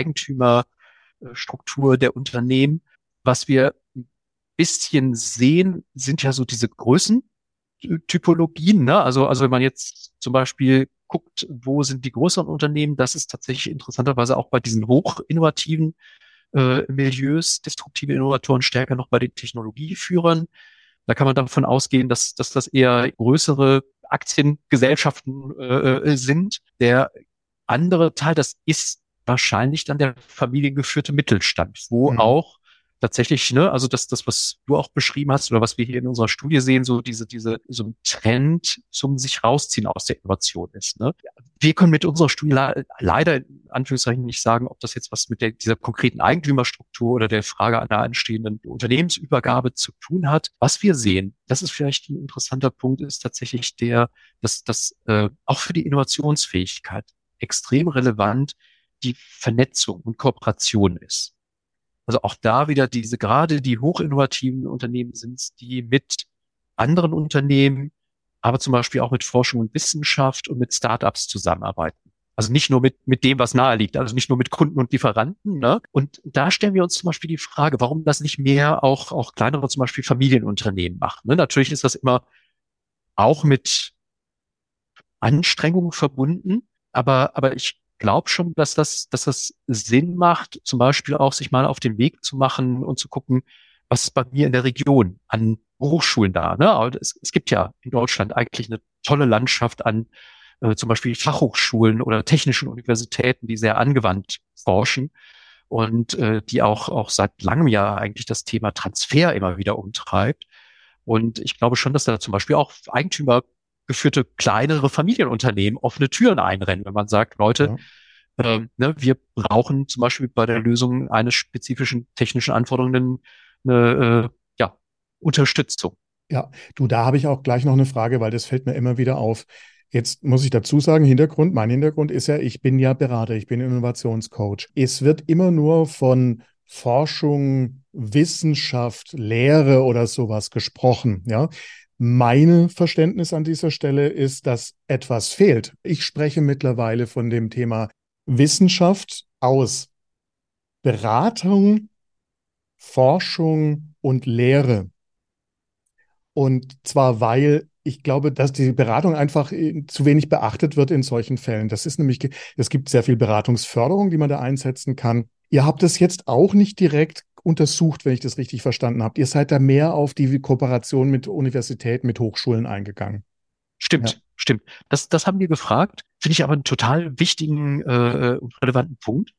Eigentümerstruktur der Unternehmen. Was wir ein bisschen sehen, sind ja so diese Größentypologien. Ne? Also, also wenn man jetzt zum Beispiel guckt, wo sind die größeren Unternehmen, das ist tatsächlich interessanterweise auch bei diesen hochinnovativen äh, Milieus, destruktive Innovatoren stärker noch bei den Technologieführern. Da kann man davon ausgehen, dass, dass das eher größere Aktiengesellschaften äh, äh sind. Der andere Teil, das ist wahrscheinlich dann der familiengeführte Mittelstand, wo mhm. auch tatsächlich, ne, also das, das, was du auch beschrieben hast oder was wir hier in unserer Studie sehen, so diese, diese, so ein Trend zum sich rausziehen aus der Innovation ist, ne. Wir können mit unserer Studie leider in Anführungszeichen nicht sagen, ob das jetzt was mit der, dieser konkreten Eigentümerstruktur oder der Frage einer anstehenden Unternehmensübergabe zu tun hat. Was wir sehen, das ist vielleicht ein interessanter Punkt, ist tatsächlich der, dass das äh, auch für die Innovationsfähigkeit extrem relevant die Vernetzung und Kooperation ist. Also auch da wieder diese, gerade die hochinnovativen Unternehmen sind die mit anderen Unternehmen, aber zum Beispiel auch mit Forschung und Wissenschaft und mit Startups zusammenarbeiten. Also nicht nur mit, mit dem, was nahe liegt, also nicht nur mit Kunden und Lieferanten. Ne? Und da stellen wir uns zum Beispiel die Frage, warum das nicht mehr auch, auch kleinere, zum Beispiel Familienunternehmen machen. Ne? Natürlich ist das immer auch mit Anstrengungen verbunden, aber, aber ich glaube schon, dass das, dass das Sinn macht, zum Beispiel auch sich mal auf den Weg zu machen und zu gucken, was ist bei mir in der Region an Hochschulen da. Ne? Es, es gibt ja in Deutschland eigentlich eine tolle Landschaft an äh, zum Beispiel Fachhochschulen oder technischen Universitäten, die sehr angewandt forschen und äh, die auch, auch seit langem Jahr eigentlich das Thema Transfer immer wieder umtreibt. Und ich glaube schon, dass da zum Beispiel auch Eigentümer geführte kleinere Familienunternehmen offene Türen einrennen, wenn man sagt, Leute, ja. ähm, ne, wir brauchen zum Beispiel bei der Lösung eines spezifischen technischen Anforderungen eine äh, ja, Unterstützung. Ja, du, da habe ich auch gleich noch eine Frage, weil das fällt mir immer wieder auf. Jetzt muss ich dazu sagen, Hintergrund, mein Hintergrund ist ja, ich bin ja Berater, ich bin Innovationscoach. Es wird immer nur von Forschung, Wissenschaft, Lehre oder sowas gesprochen. Ja, meine Verständnis an dieser Stelle ist, dass etwas fehlt. Ich spreche mittlerweile von dem Thema Wissenschaft aus Beratung, Forschung und Lehre. Und zwar, weil ich glaube, dass die Beratung einfach äh, zu wenig beachtet wird in solchen Fällen. Das ist nämlich, es gibt sehr viel Beratungsförderung, die man da einsetzen kann. Ihr habt es jetzt auch nicht direkt untersucht, wenn ich das richtig verstanden habe. Ihr seid da mehr auf die Kooperation mit Universitäten, mit Hochschulen eingegangen. Stimmt, ja. stimmt. Das, das haben wir gefragt. Finde ich aber einen total wichtigen äh, und relevanten Punkt.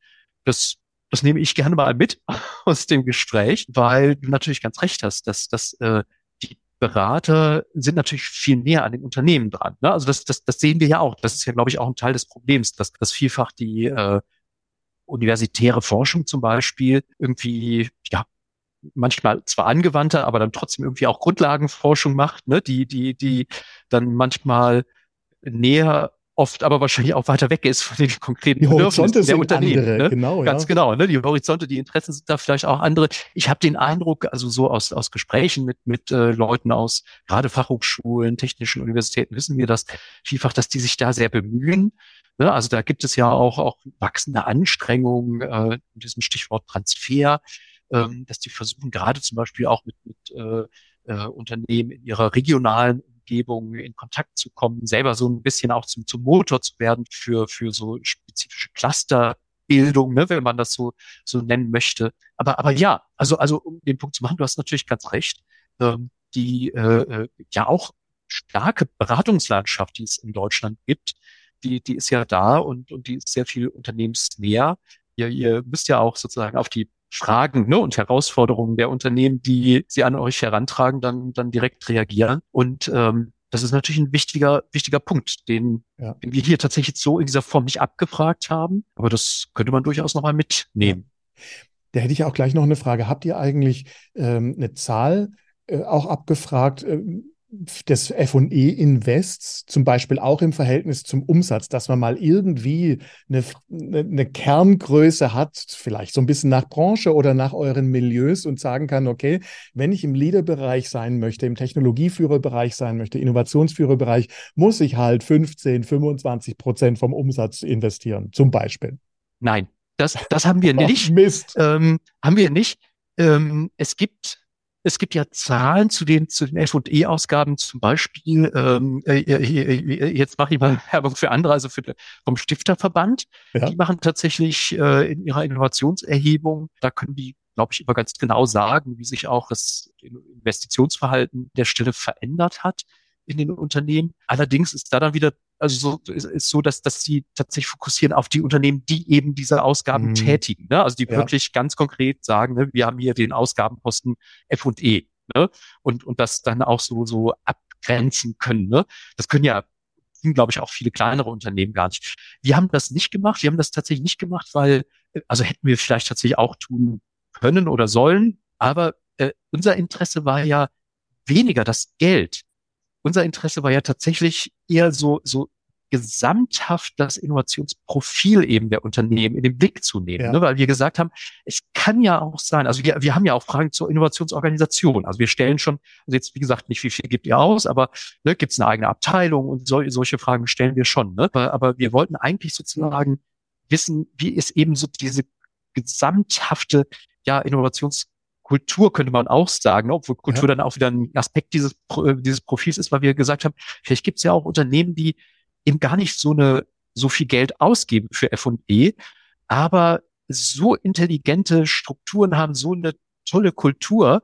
Das, das nehme ich gerne mal mit aus dem Gespräch, weil du natürlich ganz recht hast, dass, dass äh, die Berater sind natürlich viel näher an den Unternehmen dran. Ne? Also das, das, das sehen wir ja auch. Das ist ja, glaube ich, auch ein Teil des Problems, dass, dass vielfach die äh, universitäre Forschung zum Beispiel irgendwie, ja, manchmal zwar angewandter, aber dann trotzdem irgendwie auch Grundlagenforschung macht, ne, die, die, die dann manchmal näher oft aber wahrscheinlich auch weiter weg ist von den konkreten die Horizonte der Unternehmen. Andere, ne? genau, Ganz ja. genau. Ne? Die Horizonte, die Interessen sind da vielleicht auch andere. Ich habe den Eindruck, also so aus, aus Gesprächen mit, mit äh, Leuten aus gerade Fachhochschulen, technischen Universitäten wissen wir das vielfach, dass die sich da sehr bemühen, Ne? Also da gibt es ja auch, auch wachsende Anstrengungen äh, in diesem Stichwort Transfer, ähm, dass die versuchen gerade zum Beispiel auch mit, mit äh, äh, Unternehmen in ihrer regionalen Umgebung in Kontakt zu kommen, selber so ein bisschen auch zum, zum Motor zu werden für, für so spezifische Clusterbildung, ne, wenn man das so, so nennen möchte. Aber, aber ja, also, also um den Punkt zu machen, du hast natürlich ganz recht, ähm, die äh, äh ja auch starke Beratungslandschaft, die es in Deutschland gibt, die, die ist ja da und, und die ist sehr viel unternehmensnäher. Ihr, ihr müsst ja auch sozusagen auf die Fragen ne, und Herausforderungen der Unternehmen, die sie an euch herantragen, dann, dann direkt reagieren. Und ähm, das ist natürlich ein wichtiger, wichtiger Punkt, den, ja. den wir hier tatsächlich so in dieser Form nicht abgefragt haben. Aber das könnte man durchaus nochmal mitnehmen. Ja. Da hätte ich auch gleich noch eine Frage. Habt ihr eigentlich ähm, eine Zahl äh, auch abgefragt, äh, des F&E Invests, zum Beispiel auch im Verhältnis zum Umsatz, dass man mal irgendwie eine, eine, Kerngröße hat, vielleicht so ein bisschen nach Branche oder nach euren Milieus und sagen kann, okay, wenn ich im Leaderbereich sein möchte, im Technologieführerbereich sein möchte, Innovationsführerbereich, muss ich halt 15, 25 Prozent vom Umsatz investieren, zum Beispiel. Nein, das, das haben wir nicht. Mist. Ähm, haben wir nicht. Ähm, es gibt es gibt ja Zahlen zu den zu den F&E-Ausgaben, zum Beispiel. Ähm, äh, äh, äh, jetzt mache ich mal Werbung für andere, also für, vom Stifterverband. Ja. Die machen tatsächlich äh, in ihrer Innovationserhebung, da können die, glaube ich, immer ganz genau sagen, wie sich auch das Investitionsverhalten der Stelle verändert hat in den Unternehmen. Allerdings ist da dann wieder also so ist, ist so, dass, dass sie tatsächlich fokussieren auf die Unternehmen, die eben diese Ausgaben mhm. tätigen. Ne? Also die ja. wirklich ganz konkret sagen, ne, wir haben hier den Ausgabenposten F und E. Ne? Und, und das dann auch so, so abgrenzen können. Ne? Das können ja glaube ich, auch viele kleinere Unternehmen gar nicht. Wir haben das nicht gemacht. Wir haben das tatsächlich nicht gemacht, weil, also hätten wir vielleicht tatsächlich auch tun können oder sollen. Aber äh, unser Interesse war ja weniger das Geld, unser Interesse war ja tatsächlich eher so, so gesamthaft das Innovationsprofil eben der Unternehmen in den Blick zu nehmen, ja. ne? weil wir gesagt haben, es kann ja auch sein, also wir, wir haben ja auch Fragen zur Innovationsorganisation, also wir stellen schon, also jetzt wie gesagt nicht, wie viel gibt ihr aus, aber ne, gibt es eine eigene Abteilung und so, solche Fragen stellen wir schon, ne? aber, aber wir wollten eigentlich sozusagen wissen, wie ist eben so diese gesamthafte ja, Innovations Kultur könnte man auch sagen, obwohl Kultur ja. dann auch wieder ein Aspekt dieses, äh, dieses Profils ist, weil wir gesagt haben, vielleicht gibt es ja auch Unternehmen, die eben gar nicht so eine so viel Geld ausgeben für F&E, aber so intelligente Strukturen haben, so eine tolle Kultur,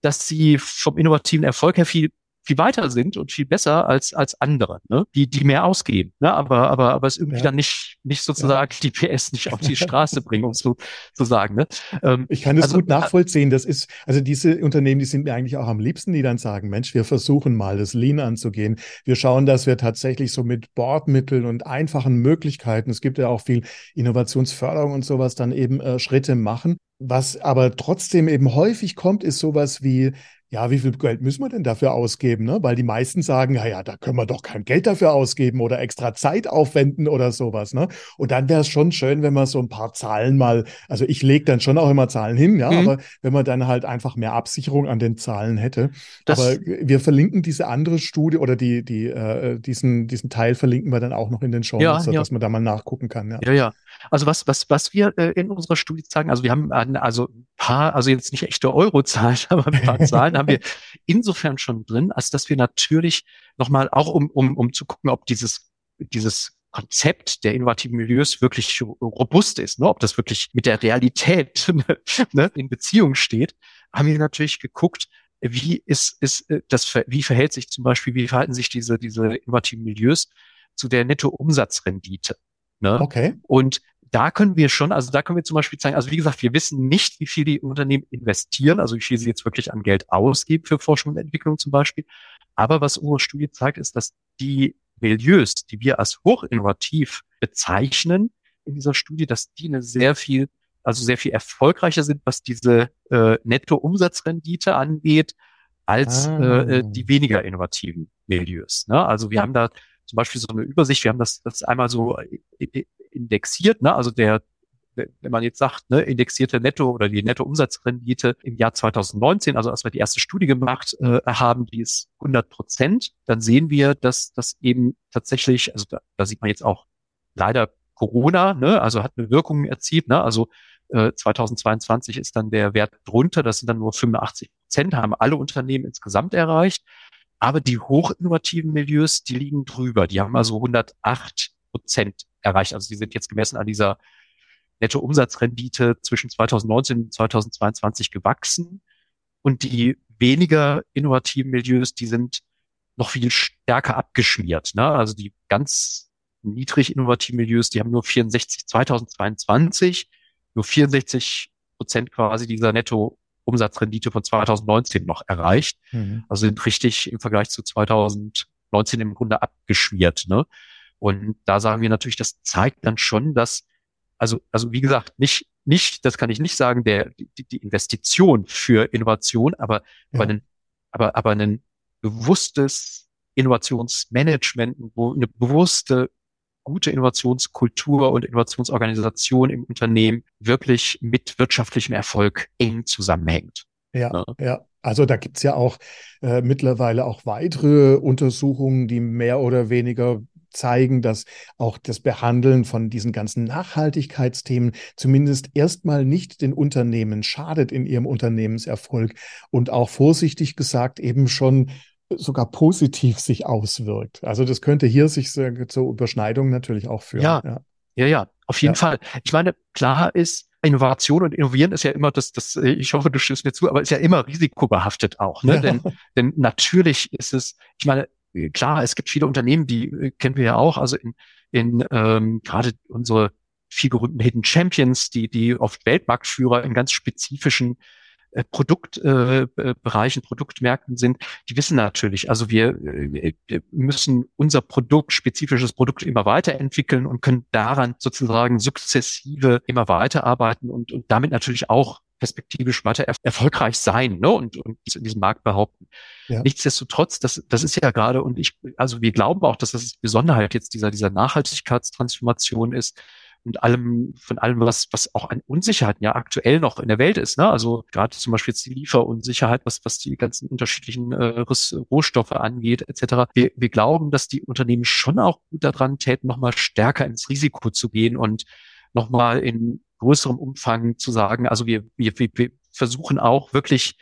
dass sie vom innovativen Erfolg her viel viel weiter sind und viel besser als als andere, ne? die die mehr ausgeben, ne? aber aber aber es irgendwie ja. dann nicht nicht sozusagen ja. die PS nicht auf die Straße bringen, um so zu sagen. Ne? Ähm, ich kann das also, gut nachvollziehen. Das ist also diese Unternehmen, die sind mir eigentlich auch am liebsten, die dann sagen, Mensch, wir versuchen mal das Lean anzugehen. Wir schauen, dass wir tatsächlich so mit Bordmitteln und einfachen Möglichkeiten, es gibt ja auch viel Innovationsförderung und sowas, dann eben äh, Schritte machen. Was aber trotzdem eben häufig kommt, ist sowas wie ja, wie viel Geld müssen wir denn dafür ausgeben? Ne? Weil die meisten sagen, ja, ja, da können wir doch kein Geld dafür ausgeben oder extra Zeit aufwenden oder sowas. Ne? Und dann wäre es schon schön, wenn man so ein paar Zahlen mal, also ich lege dann schon auch immer Zahlen hin, ja, mhm. aber wenn man dann halt einfach mehr Absicherung an den Zahlen hätte. Das aber wir verlinken diese andere Studie oder die, die, äh, diesen, diesen Teil verlinken wir dann auch noch in den Show, ja, ja. dass man da mal nachgucken kann. Ja, ja. ja. Also was, was, was wir äh, in unserer Studie zeigen, also wir haben also ein paar, also jetzt nicht echte Eurozahlen, aber ein paar Zahlen haben wir insofern schon drin, als dass wir natürlich nochmal auch um, um, um zu gucken, ob dieses, dieses Konzept der innovativen Milieus wirklich robust ist, ne? ob das wirklich mit der Realität ne, in Beziehung steht, haben wir natürlich geguckt, wie ist, ist äh, das, wie verhält sich zum Beispiel, wie verhalten sich diese, diese innovativen Milieus zu der Nettoumsatzrendite. Ne? Okay. Und da können wir schon, also da können wir zum Beispiel zeigen, also wie gesagt, wir wissen nicht, wie viel die Unternehmen investieren, also wie viel sie jetzt wirklich an Geld ausgeben für Forschung und Entwicklung zum Beispiel. Aber was unsere Studie zeigt, ist, dass die Milieus, die wir als hochinnovativ bezeichnen in dieser Studie, dass die eine sehr viel, also sehr viel erfolgreicher sind, was diese äh, Nettoumsatzrendite angeht, als ah. äh, die weniger innovativen Milieus. Ne? Also wir haben da zum Beispiel so eine Übersicht, wir haben das, das einmal so indexiert, ne? also der, wenn man jetzt sagt, ne, indexierte Netto oder die Nettoumsatzrendite im Jahr 2019, also als wir die erste Studie gemacht äh, haben, die ist 100 Prozent, dann sehen wir, dass das eben tatsächlich, also da, da sieht man jetzt auch leider Corona, ne, also hat eine Wirkung erzielt, ne, also äh, 2022 ist dann der Wert drunter, das sind dann nur 85 Prozent, haben alle Unternehmen insgesamt erreicht. Aber die hochinnovativen Milieus, die liegen drüber. Die haben also 108 Prozent erreicht. Also die sind jetzt gemessen an dieser Nettoumsatzrendite zwischen 2019 und 2022 gewachsen. Und die weniger innovativen Milieus, die sind noch viel stärker abgeschmiert. Ne? Also die ganz niedrig innovativen Milieus, die haben nur 64 2022, nur 64 Prozent quasi dieser Netto Umsatzrendite von 2019 noch erreicht. Mhm. Also sind richtig im Vergleich zu 2000 19 im Grunde abgeschmiert. Ne? Und da sagen wir natürlich, das zeigt dann schon, dass, also, also wie gesagt, nicht, nicht, das kann ich nicht sagen, der, die, die Investition für Innovation, aber, ja. aber, einen, aber, aber ein bewusstes Innovationsmanagement, eine bewusste gute Innovationskultur und Innovationsorganisation im Unternehmen wirklich mit wirtschaftlichem Erfolg eng zusammenhängt. Ja, ja. ja. Also da gibt's ja auch äh, mittlerweile auch weitere Untersuchungen, die mehr oder weniger zeigen, dass auch das Behandeln von diesen ganzen Nachhaltigkeitsthemen zumindest erstmal nicht den Unternehmen schadet in ihrem Unternehmenserfolg und auch vorsichtig gesagt eben schon sogar positiv sich auswirkt. Also das könnte hier sich zur Überschneidung natürlich auch führen. Ja, ja, ja, ja auf jeden ja. Fall. Ich meine, klar ist, Innovation und Innovieren ist ja immer das, das, ich hoffe, du stimmst mir zu, aber ist ja immer risikobehaftet auch, ne? Ja. Denn, denn natürlich ist es, ich meine, klar, es gibt viele Unternehmen, die äh, kennen wir ja auch, also in, in ähm, gerade unsere viel gerühmten Hidden Champions, die, die oft Weltmarktführer in ganz spezifischen äh, Produktbereichen, äh, Produktmärkten sind, die wissen natürlich, also wir, äh, müssen unser Produkt, spezifisches Produkt immer weiterentwickeln und können daran sozusagen sukzessive immer weiterarbeiten und, und damit natürlich auch perspektivisch weiter er erfolgreich sein ne? und, und in diesem Markt behaupten. Ja. Nichtsdestotrotz, das, das ist ja gerade, und ich, also wir glauben auch, dass das Besonderheit jetzt dieser, dieser Nachhaltigkeitstransformation ist, und allem, von allem, was, was auch an Unsicherheiten ja aktuell noch in der Welt ist. Ne? Also gerade zum Beispiel jetzt die Lieferunsicherheit, was, was die ganzen unterschiedlichen äh, Rohstoffe angeht, etc. Wir, wir glauben, dass die Unternehmen schon auch gut daran täten, nochmal stärker ins Risiko zu gehen und nochmal in größerem Umfang zu sagen, also wir, wir, wir versuchen auch wirklich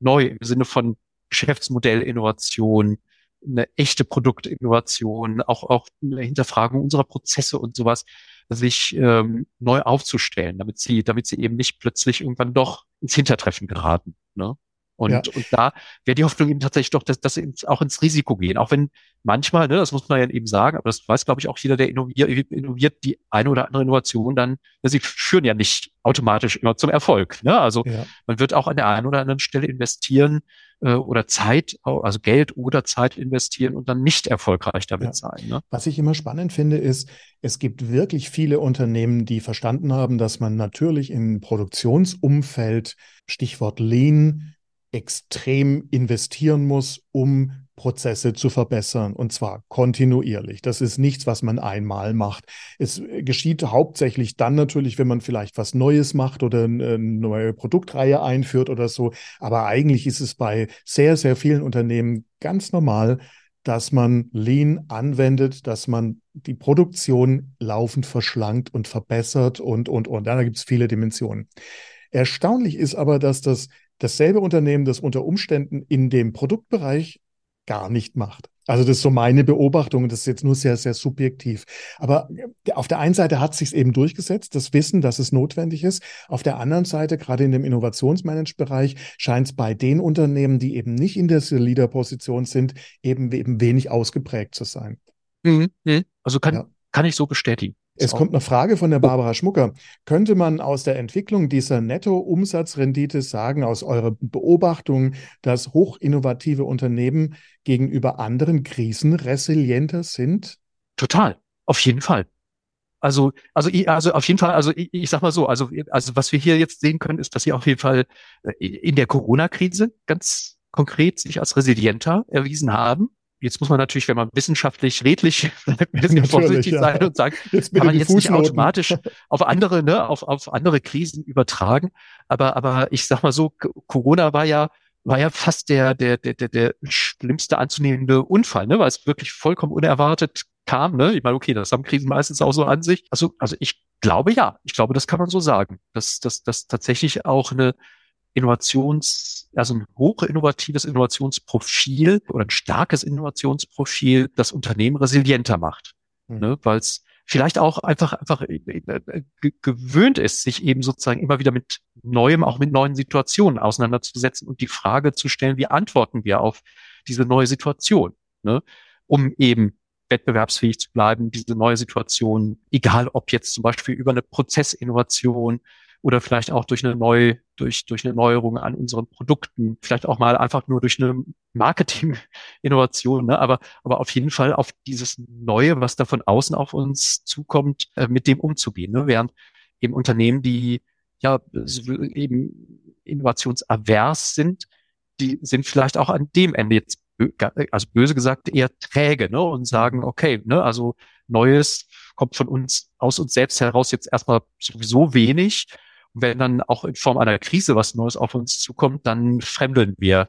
neu im Sinne von Geschäftsmodellinnovation, eine echte Produktinnovation, auch, auch eine Hinterfragung unserer Prozesse und sowas, sich ähm, neu aufzustellen, damit sie, damit sie eben nicht plötzlich irgendwann doch ins Hintertreffen geraten. Ne? Und, ja. und da wäre die Hoffnung eben tatsächlich doch, dass, sie auch ins Risiko gehen. Auch wenn manchmal, ne, das muss man ja eben sagen, aber das weiß, glaube ich, auch jeder, der innoviert, innoviert die eine oder andere Innovation dann, sie führen ja nicht automatisch immer zum Erfolg. Ne? Also ja. man wird auch an der einen oder anderen Stelle investieren äh, oder Zeit, also Geld oder Zeit investieren und dann nicht erfolgreich damit ja. sein. Ne? Was ich immer spannend finde, ist, es gibt wirklich viele Unternehmen, die verstanden haben, dass man natürlich im Produktionsumfeld, Stichwort Lean, extrem investieren muss, um Prozesse zu verbessern und zwar kontinuierlich. Das ist nichts, was man einmal macht. Es geschieht hauptsächlich dann natürlich, wenn man vielleicht was Neues macht oder eine neue Produktreihe einführt oder so. Aber eigentlich ist es bei sehr, sehr vielen Unternehmen ganz normal, dass man Lean anwendet, dass man die Produktion laufend verschlankt und verbessert und, und, und. Da gibt es viele Dimensionen. Erstaunlich ist aber, dass das dasselbe Unternehmen das unter Umständen in dem Produktbereich gar nicht macht. Also das ist so meine Beobachtung, das ist jetzt nur sehr, sehr subjektiv. Aber äh, auf der einen Seite hat es sich eben durchgesetzt, das Wissen, dass es notwendig ist. Auf der anderen Seite, gerade in dem Innovationsmanagement-Bereich, scheint es bei den Unternehmen, die eben nicht in der Leader-Position sind, eben, eben wenig ausgeprägt zu sein. Mhm. mhm. Also kann, ja. kann ich so bestätigen. Es kommt eine Frage von der Barbara Schmucker. Könnte man aus der Entwicklung dieser Netto-Umsatzrendite sagen, aus eurer Beobachtung, dass hochinnovative Unternehmen gegenüber anderen Krisen resilienter sind? Total, auf jeden Fall. Also, also, also auf jeden Fall, also ich, ich sag mal so, also, also was wir hier jetzt sehen können, ist, dass sie auf jeden Fall äh, in der Corona-Krise ganz konkret sich als resilienter erwiesen haben jetzt muss man natürlich, wenn man wissenschaftlich redlich ein bisschen vorsichtig ja. sein und sagen, kann man jetzt nicht automatisch auf andere, ne, auf, auf andere Krisen übertragen. Aber, aber ich sag mal so, Corona war ja, war ja fast der, der, der, der, der schlimmste anzunehmende Unfall, ne, weil es wirklich vollkommen unerwartet kam, ne? Ich meine, okay, das haben Krisen meistens auch so an sich. Also, also ich glaube ja, ich glaube, das kann man so sagen, dass, dass, dass tatsächlich auch eine, Innovations, also ein hoch innovatives Innovationsprofil oder ein starkes Innovationsprofil das Unternehmen resilienter macht. Mhm. Ne, Weil es vielleicht auch einfach, einfach äh, äh, gewöhnt ist, sich eben sozusagen immer wieder mit Neuem, auch mit neuen Situationen auseinanderzusetzen und die Frage zu stellen, wie antworten wir auf diese neue Situation, ne? um eben wettbewerbsfähig zu bleiben, diese neue Situation, egal ob jetzt zum Beispiel über eine Prozessinnovation oder vielleicht auch durch eine neue, durch, durch eine Neuerung an unseren Produkten, vielleicht auch mal einfach nur durch eine Marketing-Innovation, ne? aber, aber auf jeden Fall auf dieses Neue, was da von außen auf uns zukommt, äh, mit dem umzugehen. Ne? Während eben Unternehmen, die ja eben innovationsavers sind, die sind vielleicht auch an dem Ende jetzt, also böse gesagt, eher träge ne? und sagen, okay, ne, also Neues kommt von uns aus uns selbst heraus jetzt erstmal sowieso wenig. Und wenn dann auch in Form einer Krise was Neues auf uns zukommt, dann fremdeln wir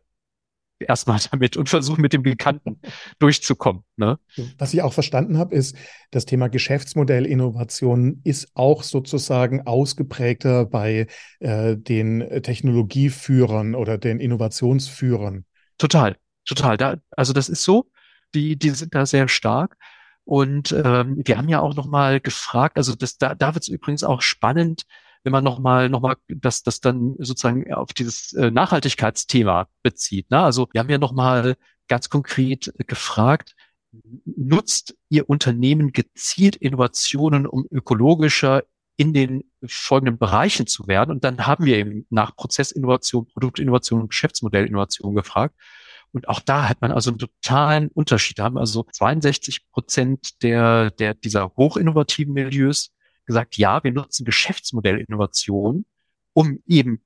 erstmal damit und versuchen mit dem Bekannten durchzukommen. Ne? Was ich auch verstanden habe, ist, das Thema Geschäftsmodellinnovation ist auch sozusagen ausgeprägter bei äh, den Technologieführern oder den Innovationsführern. Total, total. Da, also das ist so, die, die sind da sehr stark. Und ähm, wir haben ja auch noch mal gefragt, also das, da, da wird es übrigens auch spannend, wenn man nochmal noch mal das, das dann sozusagen auf dieses äh, Nachhaltigkeitsthema bezieht. Ne? Also wir haben ja nochmal ganz konkret gefragt, nutzt Ihr Unternehmen gezielt Innovationen, um ökologischer in den folgenden Bereichen zu werden? Und dann haben wir eben nach Prozessinnovation, Produktinnovation Geschäftsmodellinnovation gefragt. Und auch da hat man also einen totalen Unterschied. Da haben also 62 Prozent der, der, dieser hochinnovativen Milieus gesagt, ja, wir nutzen Geschäftsmodellinnovation, um eben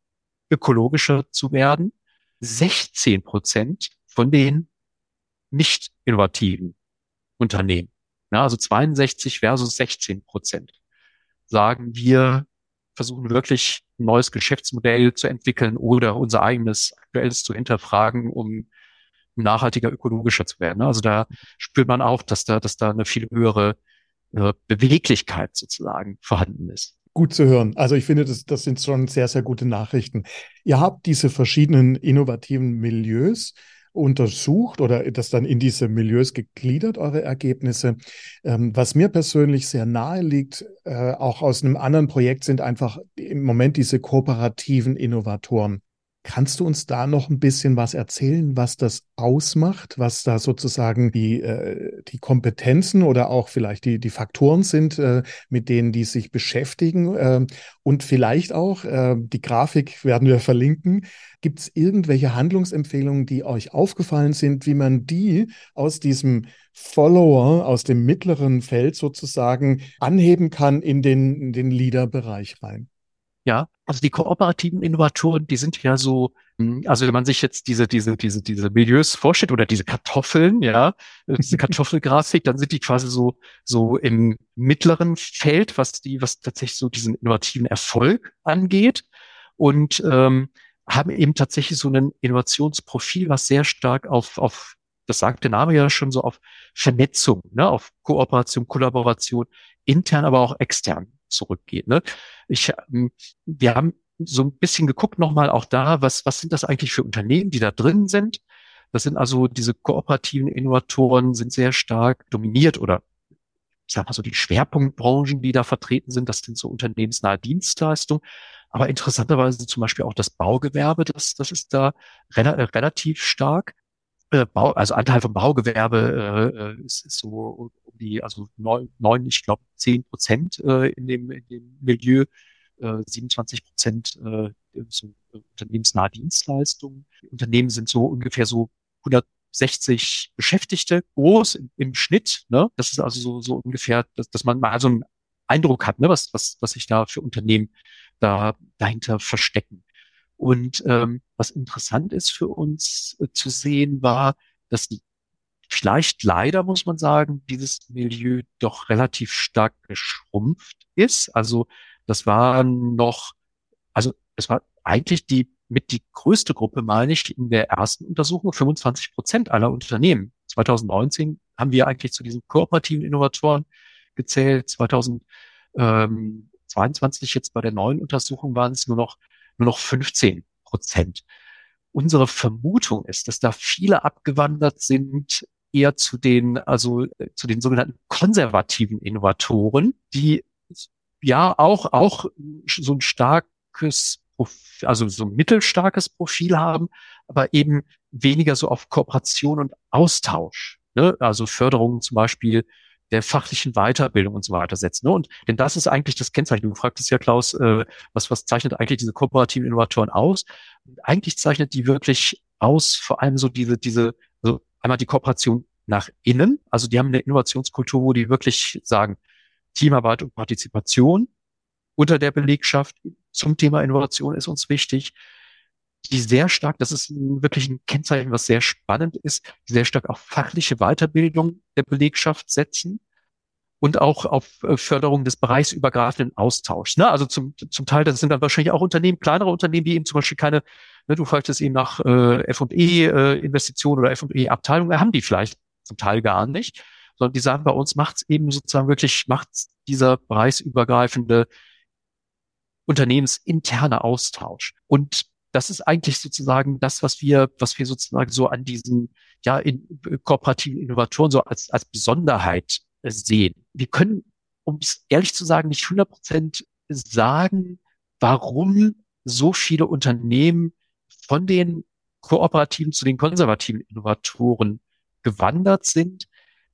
ökologischer zu werden. 16 Prozent von den nicht innovativen Unternehmen, ja, also 62 versus 16 Prozent, sagen wir, versuchen wirklich ein neues Geschäftsmodell zu entwickeln oder unser eigenes aktuelles zu hinterfragen, um nachhaltiger, ökologischer zu werden. Also da spürt man auch, dass da, dass da eine viel höhere Beweglichkeit sozusagen vorhanden ist. Gut zu hören. Also ich finde, das, das sind schon sehr, sehr gute Nachrichten. Ihr habt diese verschiedenen innovativen Milieus untersucht oder das dann in diese Milieus gegliedert, eure Ergebnisse. Ähm, was mir persönlich sehr nahe liegt, äh, auch aus einem anderen Projekt, sind einfach im Moment diese kooperativen Innovatoren. Kannst du uns da noch ein bisschen was erzählen, was das ausmacht, was da sozusagen die, äh, die Kompetenzen oder auch vielleicht die, die Faktoren sind, äh, mit denen die sich beschäftigen? Äh, und vielleicht auch, äh, die Grafik werden wir verlinken, gibt es irgendwelche Handlungsempfehlungen, die euch aufgefallen sind, wie man die aus diesem Follower, aus dem mittleren Feld sozusagen anheben kann in den, in den Leader-Bereich rein? Ja, also die kooperativen Innovatoren, die sind ja so, hm, also wenn man sich jetzt diese, diese, diese, diese Milieus vorstellt oder diese Kartoffeln, ja, diese Kartoffelgrafik, dann sind die quasi so, so im mittleren Feld, was die, was tatsächlich so diesen innovativen Erfolg angeht und ähm, haben eben tatsächlich so ein Innovationsprofil, was sehr stark auf, auf, das sagt der Name ja schon so, auf Vernetzung, ne, auf Kooperation, Kollaboration, intern, aber auch extern zurückgeht. Ne? Ich, ähm, wir haben so ein bisschen geguckt nochmal auch da, was, was sind das eigentlich für Unternehmen, die da drin sind. Das sind also diese kooperativen Innovatoren sind sehr stark dominiert oder ich sag mal so die Schwerpunktbranchen, die da vertreten sind, das sind so unternehmensnahe Dienstleistungen. Aber interessanterweise zum Beispiel auch das Baugewerbe, das, das ist da rel relativ stark. Äh, Bau, also Anteil vom Baugewerbe äh, äh ist, ist so um die, also neun, neun ich glaube zehn Prozent äh, in, dem, in dem Milieu, äh, 27 Prozent äh, so unternehmensnahe Dienstleistungen. Die Unternehmen sind so ungefähr so 160 Beschäftigte groß im, im Schnitt. Ne? Das ist also so, so ungefähr, dass, dass man mal so einen Eindruck hat, ne? was, was, was sich da für Unternehmen da dahinter verstecken. Und ähm, was interessant ist für uns äh, zu sehen, war, dass vielleicht leider, muss man sagen, dieses Milieu doch relativ stark geschrumpft ist. Also das war noch, also es war eigentlich die mit die größte Gruppe, meine ich, in der ersten Untersuchung, 25 Prozent aller Unternehmen. 2019 haben wir eigentlich zu diesen kooperativen Innovatoren gezählt. 2022 jetzt bei der neuen Untersuchung waren es nur noch nur noch 15 Prozent. Unsere Vermutung ist, dass da viele abgewandert sind eher zu den, also äh, zu den sogenannten konservativen Innovatoren, die ja auch, auch so ein starkes, also so ein mittelstarkes Profil haben, aber eben weniger so auf Kooperation und Austausch. Ne? Also Förderungen zum Beispiel der fachlichen Weiterbildung und so weiter setzen. Ne? Und denn das ist eigentlich das Kennzeichen. Du fragtest ja, Klaus, äh, was, was zeichnet eigentlich diese kooperativen Innovatoren aus? Und eigentlich zeichnet die wirklich aus, vor allem so diese, diese, so einmal die Kooperation nach innen. Also die haben eine Innovationskultur, wo die wirklich sagen, Teamarbeit und Partizipation unter der Belegschaft zum Thema Innovation ist uns wichtig die sehr stark, das ist wirklich ein Kennzeichen, was sehr spannend ist, die sehr stark auf fachliche Weiterbildung der Belegschaft setzen und auch auf äh, Förderung des bereichsübergreifenden Austauschs. Ne? Also zum, zum Teil, das sind dann wahrscheinlich auch Unternehmen, kleinere Unternehmen, die eben zum Beispiel keine, ne, du fragtest eben nach äh, F&E-Investitionen äh, oder F&E-Abteilungen, haben die vielleicht zum Teil gar nicht, sondern die sagen, bei uns macht es eben sozusagen wirklich, macht dieser bereichsübergreifende unternehmensinterne Austausch. Und das ist eigentlich sozusagen das, was wir, was wir sozusagen so an diesen, ja, in, kooperativen Innovatoren so als, als Besonderheit äh, sehen. Wir können, um es ehrlich zu sagen, nicht 100 Prozent sagen, warum so viele Unternehmen von den kooperativen zu den konservativen Innovatoren gewandert sind.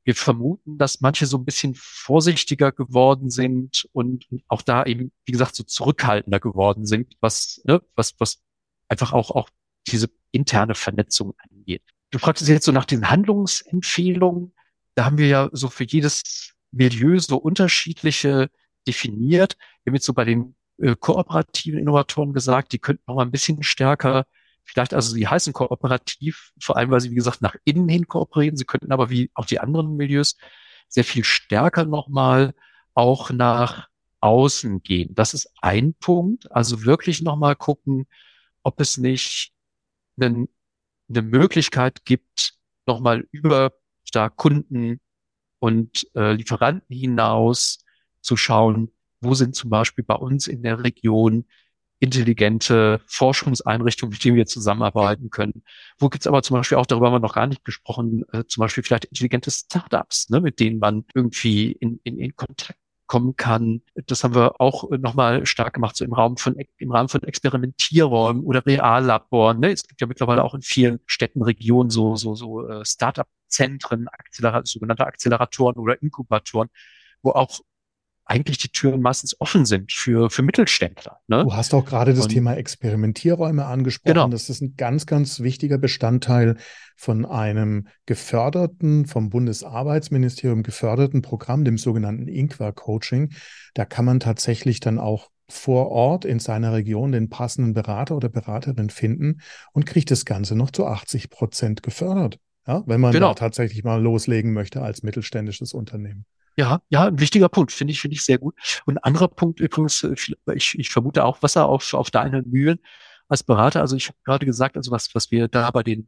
Wir vermuten, dass manche so ein bisschen vorsichtiger geworden sind und auch da eben, wie gesagt, so zurückhaltender geworden sind, was, ne, was, was einfach auch, auch diese interne Vernetzung angeht. Du fragtest jetzt so nach den Handlungsempfehlungen. Da haben wir ja so für jedes Milieu so unterschiedliche definiert. Wir haben jetzt so bei den äh, kooperativen Innovatoren gesagt, die könnten noch mal ein bisschen stärker, vielleicht also sie heißen kooperativ, vor allem weil sie, wie gesagt, nach innen hin kooperieren. Sie könnten aber wie auch die anderen Milieus sehr viel stärker nochmal auch nach außen gehen. Das ist ein Punkt. Also wirklich nochmal gucken, ob es nicht einen, eine Möglichkeit gibt, nochmal über da Kunden und äh, Lieferanten hinaus zu schauen, wo sind zum Beispiel bei uns in der Region intelligente Forschungseinrichtungen, mit denen wir zusammenarbeiten können. Wo gibt's aber zum Beispiel auch, darüber haben wir noch gar nicht gesprochen, äh, zum Beispiel vielleicht intelligente Startups, ne, mit denen man irgendwie in, in, in Kontakt kommen kann. Das haben wir auch nochmal stark gemacht, so im Raum von, im Rahmen von Experimentierräumen oder Reallaboren. Ne? Es gibt ja mittlerweile auch in vielen Städten, Regionen so, so, so äh, Startup-Zentren, Accelera sogenannte Acceleratoren oder Inkubatoren, wo auch eigentlich die Türen meistens offen sind für, für Mittelständler. Ne? Du hast auch gerade das und, Thema Experimentierräume angesprochen. Genau. Das ist ein ganz, ganz wichtiger Bestandteil von einem geförderten, vom Bundesarbeitsministerium geförderten Programm, dem sogenannten Inqua-Coaching. Da kann man tatsächlich dann auch vor Ort in seiner Region den passenden Berater oder Beraterin finden und kriegt das Ganze noch zu 80 Prozent gefördert. Ja, wenn man genau. da tatsächlich mal loslegen möchte als mittelständisches Unternehmen. Ja, ja, ein wichtiger Punkt, finde ich, finde ich sehr gut. Und ein anderer Punkt übrigens, äh, ich, ich vermute auch Wasser auf, auf deine Mühlen als Berater. Also ich habe gerade gesagt, also was, was wir da bei den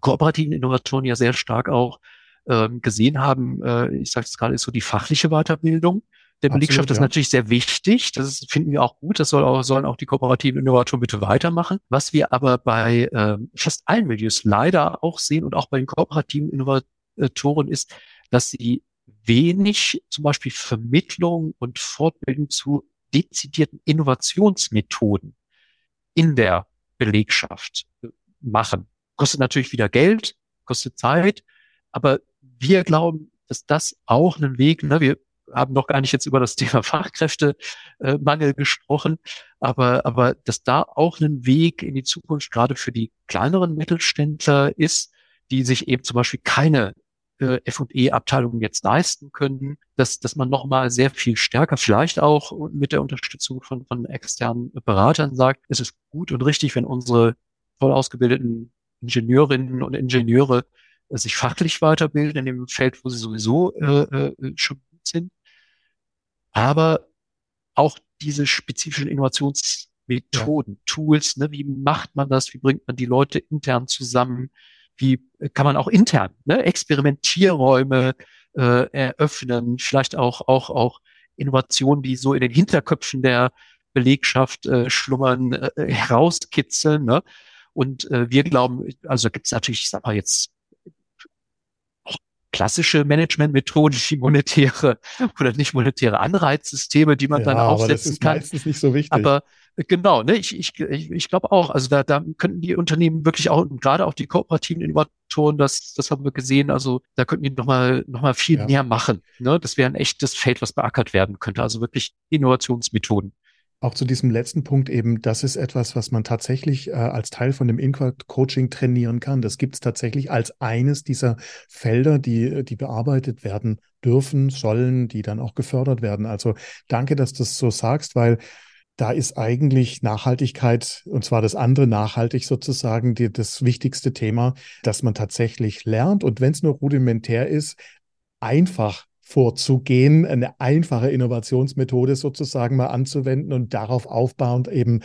kooperativen Innovatoren ja sehr stark auch ähm, gesehen haben, äh, ich sage es gerade, ist so die fachliche Weiterbildung der Belegschaft. Das ist natürlich sehr wichtig. Das finden wir auch gut. Das soll auch, sollen auch die kooperativen Innovatoren bitte weitermachen. Was wir aber bei äh, fast allen Milieus leider auch sehen und auch bei den kooperativen Innovatoren ist, dass sie wenig zum Beispiel Vermittlung und Fortbildung zu dezidierten Innovationsmethoden in der Belegschaft machen. Kostet natürlich wieder Geld, kostet Zeit, aber wir glauben, dass das auch ein Weg, ne, wir haben noch gar nicht jetzt über das Thema Fachkräftemangel gesprochen, aber, aber dass da auch ein Weg in die Zukunft gerade für die kleineren Mittelständler ist, die sich eben zum Beispiel keine äh, F&E-Abteilungen jetzt leisten können, dass, dass man nochmal sehr viel stärker, vielleicht auch mit der Unterstützung von, von externen Beratern sagt, es ist gut und richtig, wenn unsere voll ausgebildeten Ingenieurinnen und Ingenieure äh, sich fachlich weiterbilden in dem Feld, wo sie sowieso äh, äh, schon gut sind. Aber auch diese spezifischen Innovationsmethoden, ja. Tools, ne, wie macht man das, wie bringt man die Leute intern zusammen, wie kann man auch intern ne, Experimentierräume äh, eröffnen, vielleicht auch auch auch Innovationen, die so in den Hinterköpfen der Belegschaft äh, schlummern, äh, herauskitzeln. Ne? Und äh, wir glauben, also gibt es natürlich, ich sag mal jetzt auch klassische Managementmethoden wie monetäre oder nicht monetäre Anreizsysteme, die man ja, dann aufsetzen kann. Das ist meistens nicht so wichtig. Aber Genau, ne, ich, ich, ich, glaube auch, also da, da könnten die Unternehmen wirklich auch, gerade auch die kooperativen Innovatoren, das, das haben wir gesehen, also da könnten die nochmal noch mal viel ja. mehr machen. Ne? Das wäre ein echtes Feld, was beackert werden könnte, also wirklich Innovationsmethoden. Auch zu diesem letzten Punkt eben, das ist etwas, was man tatsächlich äh, als Teil von dem Inquart-Coaching trainieren kann. Das gibt es tatsächlich als eines dieser Felder, die, die bearbeitet werden dürfen, sollen, die dann auch gefördert werden. Also danke, dass du das so sagst, weil da ist eigentlich Nachhaltigkeit, und zwar das andere nachhaltig sozusagen, die, das wichtigste Thema, dass man tatsächlich lernt und wenn es nur rudimentär ist, einfach vorzugehen, eine einfache Innovationsmethode sozusagen mal anzuwenden und darauf aufbauend eben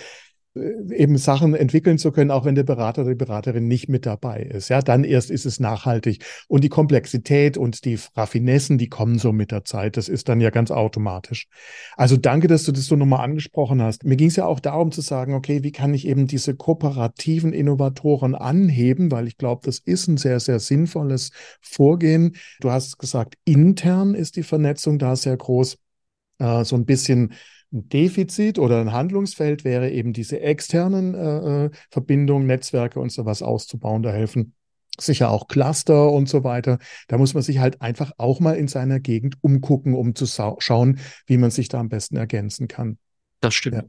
eben Sachen entwickeln zu können, auch wenn der Berater oder die Beraterin nicht mit dabei ist. Ja, dann erst ist es nachhaltig. Und die Komplexität und die Raffinessen, die kommen so mit der Zeit. Das ist dann ja ganz automatisch. Also danke, dass du das so nochmal angesprochen hast. Mir ging es ja auch darum zu sagen, okay, wie kann ich eben diese kooperativen Innovatoren anheben, weil ich glaube, das ist ein sehr, sehr sinnvolles Vorgehen. Du hast gesagt, intern ist die Vernetzung da sehr groß. Äh, so ein bisschen ein Defizit oder ein Handlungsfeld wäre eben diese externen äh, äh, Verbindungen, Netzwerke und sowas auszubauen. Da helfen sicher auch Cluster und so weiter. Da muss man sich halt einfach auch mal in seiner Gegend umgucken, um zu schauen, wie man sich da am besten ergänzen kann. Das stimmt. Ja.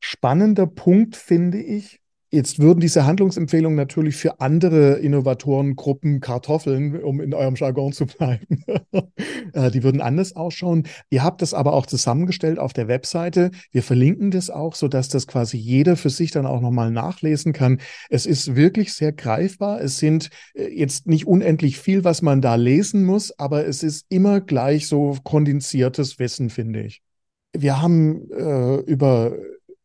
Spannender Punkt finde ich, Jetzt würden diese Handlungsempfehlungen natürlich für andere Innovatorengruppen Kartoffeln, um in eurem Jargon zu bleiben, äh, die würden anders ausschauen. Ihr habt das aber auch zusammengestellt auf der Webseite. Wir verlinken das auch, sodass das quasi jeder für sich dann auch nochmal nachlesen kann. Es ist wirklich sehr greifbar. Es sind äh, jetzt nicht unendlich viel, was man da lesen muss, aber es ist immer gleich so kondensiertes Wissen, finde ich. Wir haben äh, über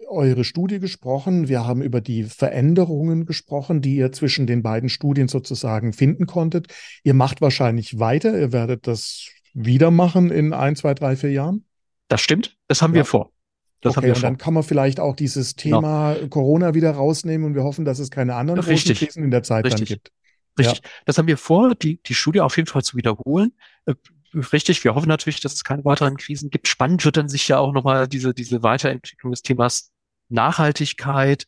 eure Studie gesprochen. Wir haben über die Veränderungen gesprochen, die ihr zwischen den beiden Studien sozusagen finden konntet. Ihr macht wahrscheinlich weiter. Ihr werdet das wieder machen in ein, zwei, drei, vier Jahren. Das stimmt. Das haben ja. wir vor. Das okay, und dann kann man vielleicht auch dieses genau. Thema genau. Corona wieder rausnehmen und wir hoffen, dass es keine anderen Richtig. Krisen in der Zeit Richtig. dann gibt. Richtig. Ja. Das haben wir vor, die, die Studie auf jeden Fall zu wiederholen. Äh, richtig, wir hoffen natürlich, dass es keine weiteren Krisen gibt. Spannend wird dann sich ja auch nochmal diese, diese Weiterentwicklung des Themas Nachhaltigkeit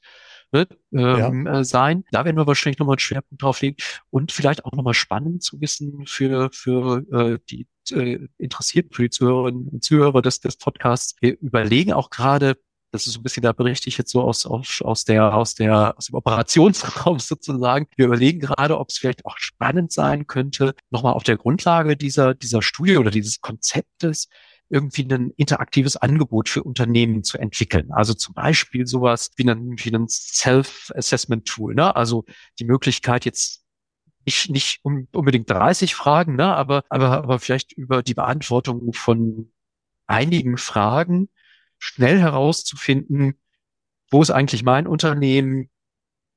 ne, ähm, ja. äh, sein. Da werden wir wahrscheinlich nochmal einen Schwerpunkt drauf legen und vielleicht auch nochmal spannend zu wissen für, für äh, die äh, Interessierten, für die Zuhörerinnen und Zuhörer des, des Podcasts. Wir überlegen auch gerade, das ist so ein bisschen, da berichte ich jetzt so aus, aus, aus der, aus der, aus dem Operationsraum sozusagen. Wir überlegen gerade, ob es vielleicht auch spannend sein könnte, nochmal auf der Grundlage dieser, dieser Studie oder dieses Konzeptes irgendwie ein interaktives Angebot für Unternehmen zu entwickeln. Also zum Beispiel sowas wie ein, wie ein Self-Assessment-Tool, ne? Also die Möglichkeit jetzt nicht, nicht unbedingt 30 Fragen, ne? aber, aber, aber vielleicht über die Beantwortung von einigen Fragen schnell herauszufinden, wo ist eigentlich mein Unternehmen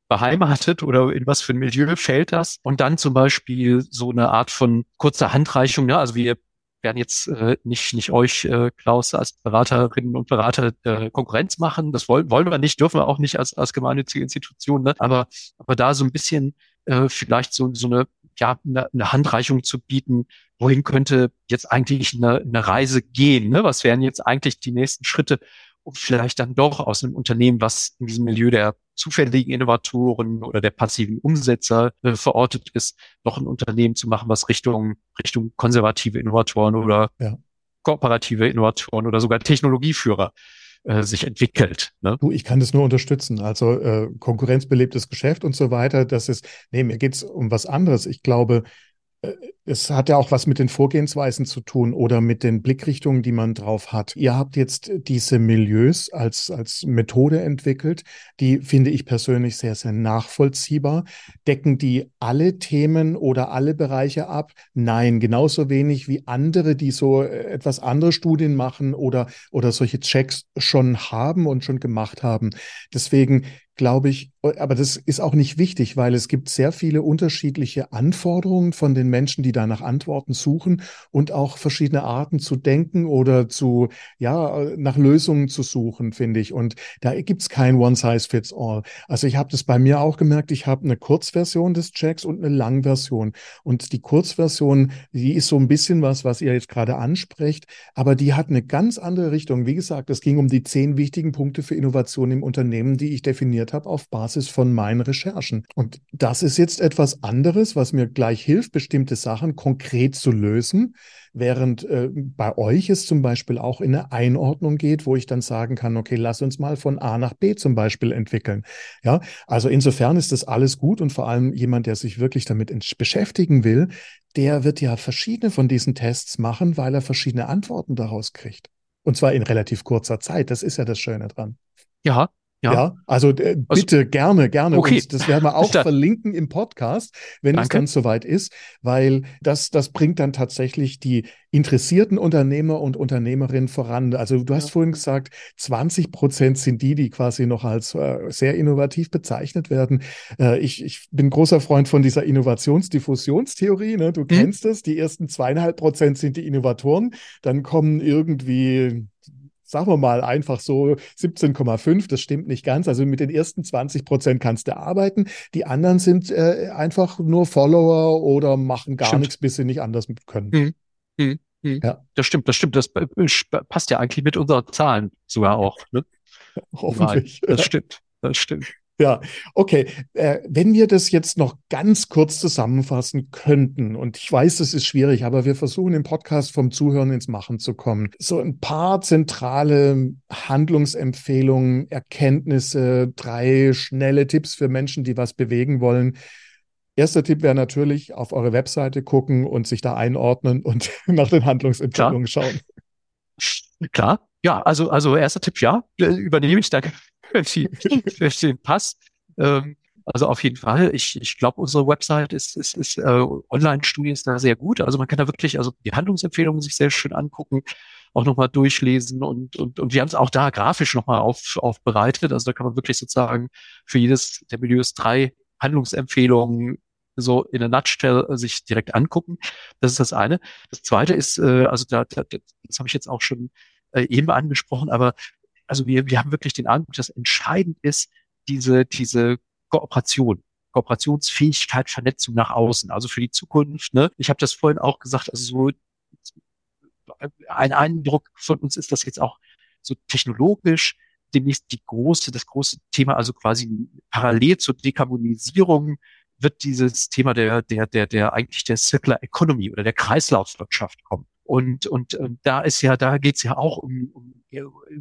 beheimatet oder in was für ein Milieu fällt das? Und dann zum Beispiel so eine Art von kurzer Handreichung, ne? also wir werden jetzt äh, nicht, nicht euch, äh, Klaus, als Beraterinnen und Berater äh, Konkurrenz machen. Das wollen, wollen wir nicht, dürfen wir auch nicht als, als gemeinnützige Institution. Ne? Aber, aber da so ein bisschen äh, vielleicht so, so eine, ja, eine, eine Handreichung zu bieten, wohin könnte jetzt eigentlich eine, eine Reise gehen? Ne? Was wären jetzt eigentlich die nächsten Schritte, um vielleicht dann doch aus einem Unternehmen, was in diesem Milieu der zufälligen Innovatoren oder der passiven Umsetzer äh, verortet ist, noch ein Unternehmen zu machen, was Richtung, Richtung konservative Innovatoren oder ja. kooperative Innovatoren oder sogar Technologieführer äh, sich entwickelt. Ne? Du, ich kann das nur unterstützen. Also äh, konkurrenzbelebtes Geschäft und so weiter, das ist, nee, mir geht's um was anderes. Ich glaube, es hat ja auch was mit den Vorgehensweisen zu tun oder mit den Blickrichtungen, die man drauf hat. Ihr habt jetzt diese Milieus als, als Methode entwickelt, die finde ich persönlich sehr, sehr nachvollziehbar. Decken die alle Themen oder alle Bereiche ab? Nein, genauso wenig wie andere, die so äh, etwas andere Studien machen oder, oder solche Checks schon haben und schon gemacht haben. Deswegen glaube ich, aber das ist auch nicht wichtig, weil es gibt sehr viele unterschiedliche Anforderungen von den Menschen, die da nach Antworten suchen und auch verschiedene Arten zu denken oder zu, ja, nach Lösungen zu suchen, finde ich. Und da gibt es kein One-Size-Fits-All. Also ich habe das bei mir auch gemerkt, ich habe eine Kurzversion des Checks und eine Langversion. Und die Kurzversion, die ist so ein bisschen was, was ihr jetzt gerade ansprecht, aber die hat eine ganz andere Richtung. Wie gesagt, es ging um die zehn wichtigen Punkte für Innovation im Unternehmen, die ich definiert habe auf Basis von meinen Recherchen. Und das ist jetzt etwas anderes, was mir gleich hilft, bestimmte Sachen konkret zu lösen, während äh, bei euch es zum Beispiel auch in eine Einordnung geht, wo ich dann sagen kann, okay, lass uns mal von A nach B zum Beispiel entwickeln. Ja, also insofern ist das alles gut und vor allem jemand, der sich wirklich damit beschäftigen will, der wird ja verschiedene von diesen Tests machen, weil er verschiedene Antworten daraus kriegt. Und zwar in relativ kurzer Zeit. Das ist ja das Schöne dran. Ja, ja, ja also äh, also bitte also, gerne, gerne. Okay. Und das werden wir auch verlinken im Podcast, wenn Danke. es dann soweit ist, weil das, das bringt dann tatsächlich die interessierten Unternehmer und Unternehmerinnen voran. Also du hast ja. vorhin gesagt, 20 Prozent sind die, die quasi noch als äh, sehr innovativ bezeichnet werden. Äh, ich, ich bin großer Freund von dieser Innovationsdiffusionstheorie. Ne? Du hm. kennst es. Die ersten zweieinhalb Prozent sind die Innovatoren. Dann kommen irgendwie sagen wir mal einfach so 17,5, das stimmt nicht ganz. Also mit den ersten 20 Prozent kannst du arbeiten. Die anderen sind äh, einfach nur Follower oder machen gar stimmt. nichts, bis sie nicht anders können. Hm. Hm. Hm. Ja. Das stimmt, das stimmt. Das passt ja eigentlich mit unseren Zahlen sogar auch. Ne? Hoffentlich. Nein, das stimmt. Das stimmt. Ja, okay. Äh, wenn wir das jetzt noch ganz kurz zusammenfassen könnten, und ich weiß, es ist schwierig, aber wir versuchen im Podcast vom Zuhören ins Machen zu kommen. So ein paar zentrale Handlungsempfehlungen, Erkenntnisse, drei schnelle Tipps für Menschen, die was bewegen wollen. Erster Tipp wäre natürlich auf eure Webseite gucken und sich da einordnen und nach den Handlungsempfehlungen Klar. schauen. Klar, ja, also, also erster Tipp, ja, übernehme ich, danke für Pass. Ähm, also auf jeden Fall. Ich, ich glaube, unsere Website ist, ist, ist äh, Online-Studie ist da sehr gut. Also man kann da wirklich also die Handlungsempfehlungen sich sehr schön angucken, auch nochmal durchlesen und, und, und wir haben es auch da grafisch nochmal auf, aufbereitet. Also da kann man wirklich sozusagen für jedes der Milieus drei Handlungsempfehlungen so in a nutshell äh, sich direkt angucken. Das ist das eine. Das zweite ist, äh, also da, da das habe ich jetzt auch schon äh, eben angesprochen, aber also wir, wir haben wirklich den Eindruck, dass entscheidend ist diese, diese Kooperation. Kooperationsfähigkeit, Vernetzung nach außen, also für die Zukunft. Ne? Ich habe das vorhin auch gesagt, also so ein Eindruck von uns ist das jetzt auch so technologisch demnächst die große, das große Thema, also quasi parallel zur Dekarbonisierung wird dieses Thema der, der, der, der eigentlich der Circular Economy oder der Kreislaufwirtschaft kommen. Und, und äh, da ist ja, da geht's ja auch um, um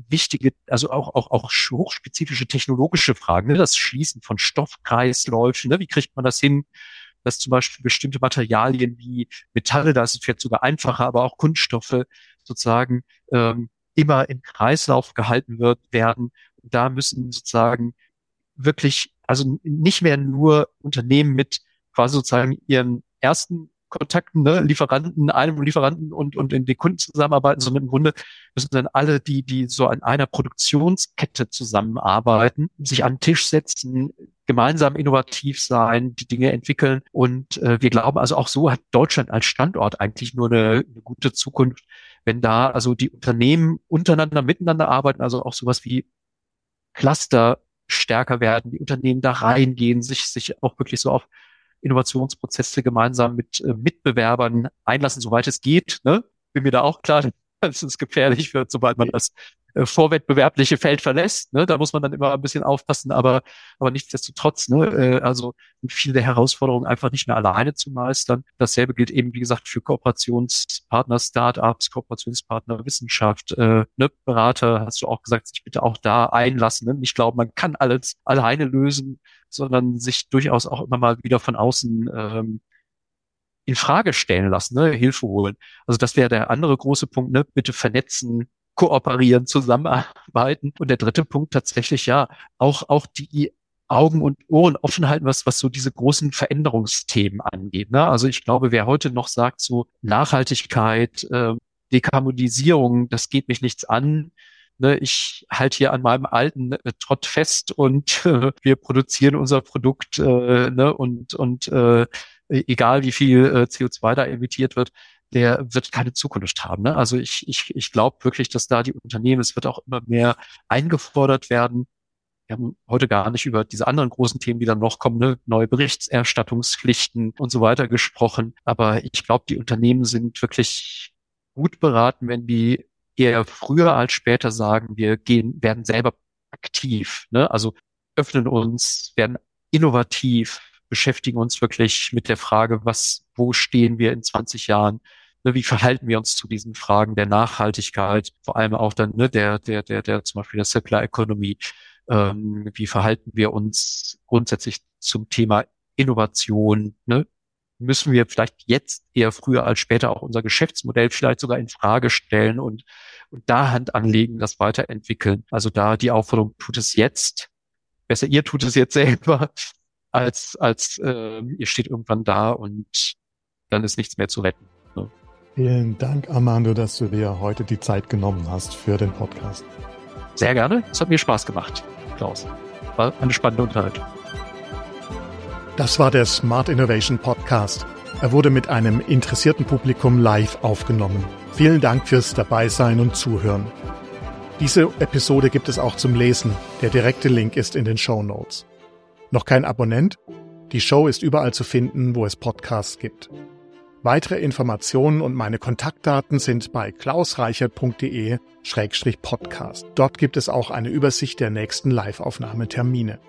wichtige, also auch, auch, auch hochspezifische technologische Fragen, ne? das Schließen von Stoffkreisläufen, ne? wie kriegt man das hin, dass zum Beispiel bestimmte Materialien wie Metalle, da ist es vielleicht sogar einfacher, aber auch Kunststoffe sozusagen ähm, immer im Kreislauf gehalten wird, werden. Da müssen sozusagen wirklich, also nicht mehr nur Unternehmen mit quasi sozusagen ihren ersten Kontakten, ne, Lieferanten, einem Lieferanten und, und in den Kunden zusammenarbeiten, sondern im Grunde müssen dann alle, die, die so an einer Produktionskette zusammenarbeiten, sich an den Tisch setzen, gemeinsam innovativ sein, die Dinge entwickeln. Und äh, wir glauben, also auch so hat Deutschland als Standort eigentlich nur eine, eine gute Zukunft, wenn da also die Unternehmen untereinander miteinander arbeiten, also auch sowas wie Cluster stärker werden, die Unternehmen da reingehen, sich, sich auch wirklich so auf Innovationsprozesse gemeinsam mit äh, Mitbewerbern einlassen, soweit es geht. Ne? Bin mir da auch klar, dass es gefährlich wird, sobald man das äh, vorwettbewerbliche Feld verlässt. Ne? Da muss man dann immer ein bisschen aufpassen, aber, aber nichtsdestotrotz, ne? äh, also viele der Herausforderungen einfach nicht mehr alleine zu meistern. Dasselbe gilt eben, wie gesagt, für Kooperationspartner, Startups, Kooperationspartner, Wissenschaft, äh, ne? Berater, hast du auch gesagt, sich bitte auch da einlassen. Ne? Nicht glauben, man kann alles alleine lösen, sondern sich durchaus auch immer mal wieder von außen ähm, in Frage stellen lassen, ne? Hilfe holen. Also das wäre der andere große Punkt, ne? Bitte vernetzen, kooperieren, zusammenarbeiten. Und der dritte Punkt tatsächlich ja auch, auch die Augen und Ohren offen halten, was, was so diese großen Veränderungsthemen angeht. Ne? Also ich glaube, wer heute noch sagt, so Nachhaltigkeit, äh, Dekarbonisierung, das geht mich nichts an, ne, ich halte hier an meinem alten äh, Trott fest und äh, wir produzieren unser Produkt äh, ne, und, und äh, egal wie viel äh, CO2 da emittiert wird, der wird keine Zukunft haben. Ne? Also ich, ich, ich glaube wirklich, dass da die Unternehmen, es wird auch immer mehr eingefordert werden. Wir haben heute gar nicht über diese anderen großen Themen, die dann noch kommen, ne? neue Berichtserstattungspflichten und so weiter gesprochen. Aber ich glaube, die Unternehmen sind wirklich gut beraten, wenn die eher früher als später sagen, wir gehen, werden selber aktiv, ne? also öffnen uns, werden innovativ, beschäftigen uns wirklich mit der Frage, was, wo stehen wir in 20 Jahren? Ne, wie verhalten wir uns zu diesen Fragen der Nachhaltigkeit, vor allem auch dann ne, der, der, der, der zum Beispiel der Circular Economy? Ähm, wie verhalten wir uns grundsätzlich zum Thema Innovation? Ne? Müssen wir vielleicht jetzt eher früher als später auch unser Geschäftsmodell vielleicht sogar in Frage stellen und, und da Hand anlegen, das weiterentwickeln? Also da die Aufforderung, tut es jetzt. Besser, ihr tut es jetzt selber, als, als äh, ihr steht irgendwann da und dann ist nichts mehr zu retten. Vielen Dank, Armando, dass du dir heute die Zeit genommen hast für den Podcast. Sehr gerne. Es hat mir Spaß gemacht, Klaus. War eine spannende Unterhaltung. Das war der Smart Innovation Podcast. Er wurde mit einem interessierten Publikum live aufgenommen. Vielen Dank fürs Dabeisein und Zuhören. Diese Episode gibt es auch zum Lesen. Der direkte Link ist in den Show Notes. Noch kein Abonnent? Die Show ist überall zu finden, wo es Podcasts gibt. Weitere Informationen und meine Kontaktdaten sind bei klausreichert.de-podcast. Dort gibt es auch eine Übersicht der nächsten Live-Aufnahmetermine.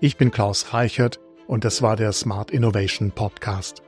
Ich bin Klaus Reichert und das war der Smart Innovation Podcast.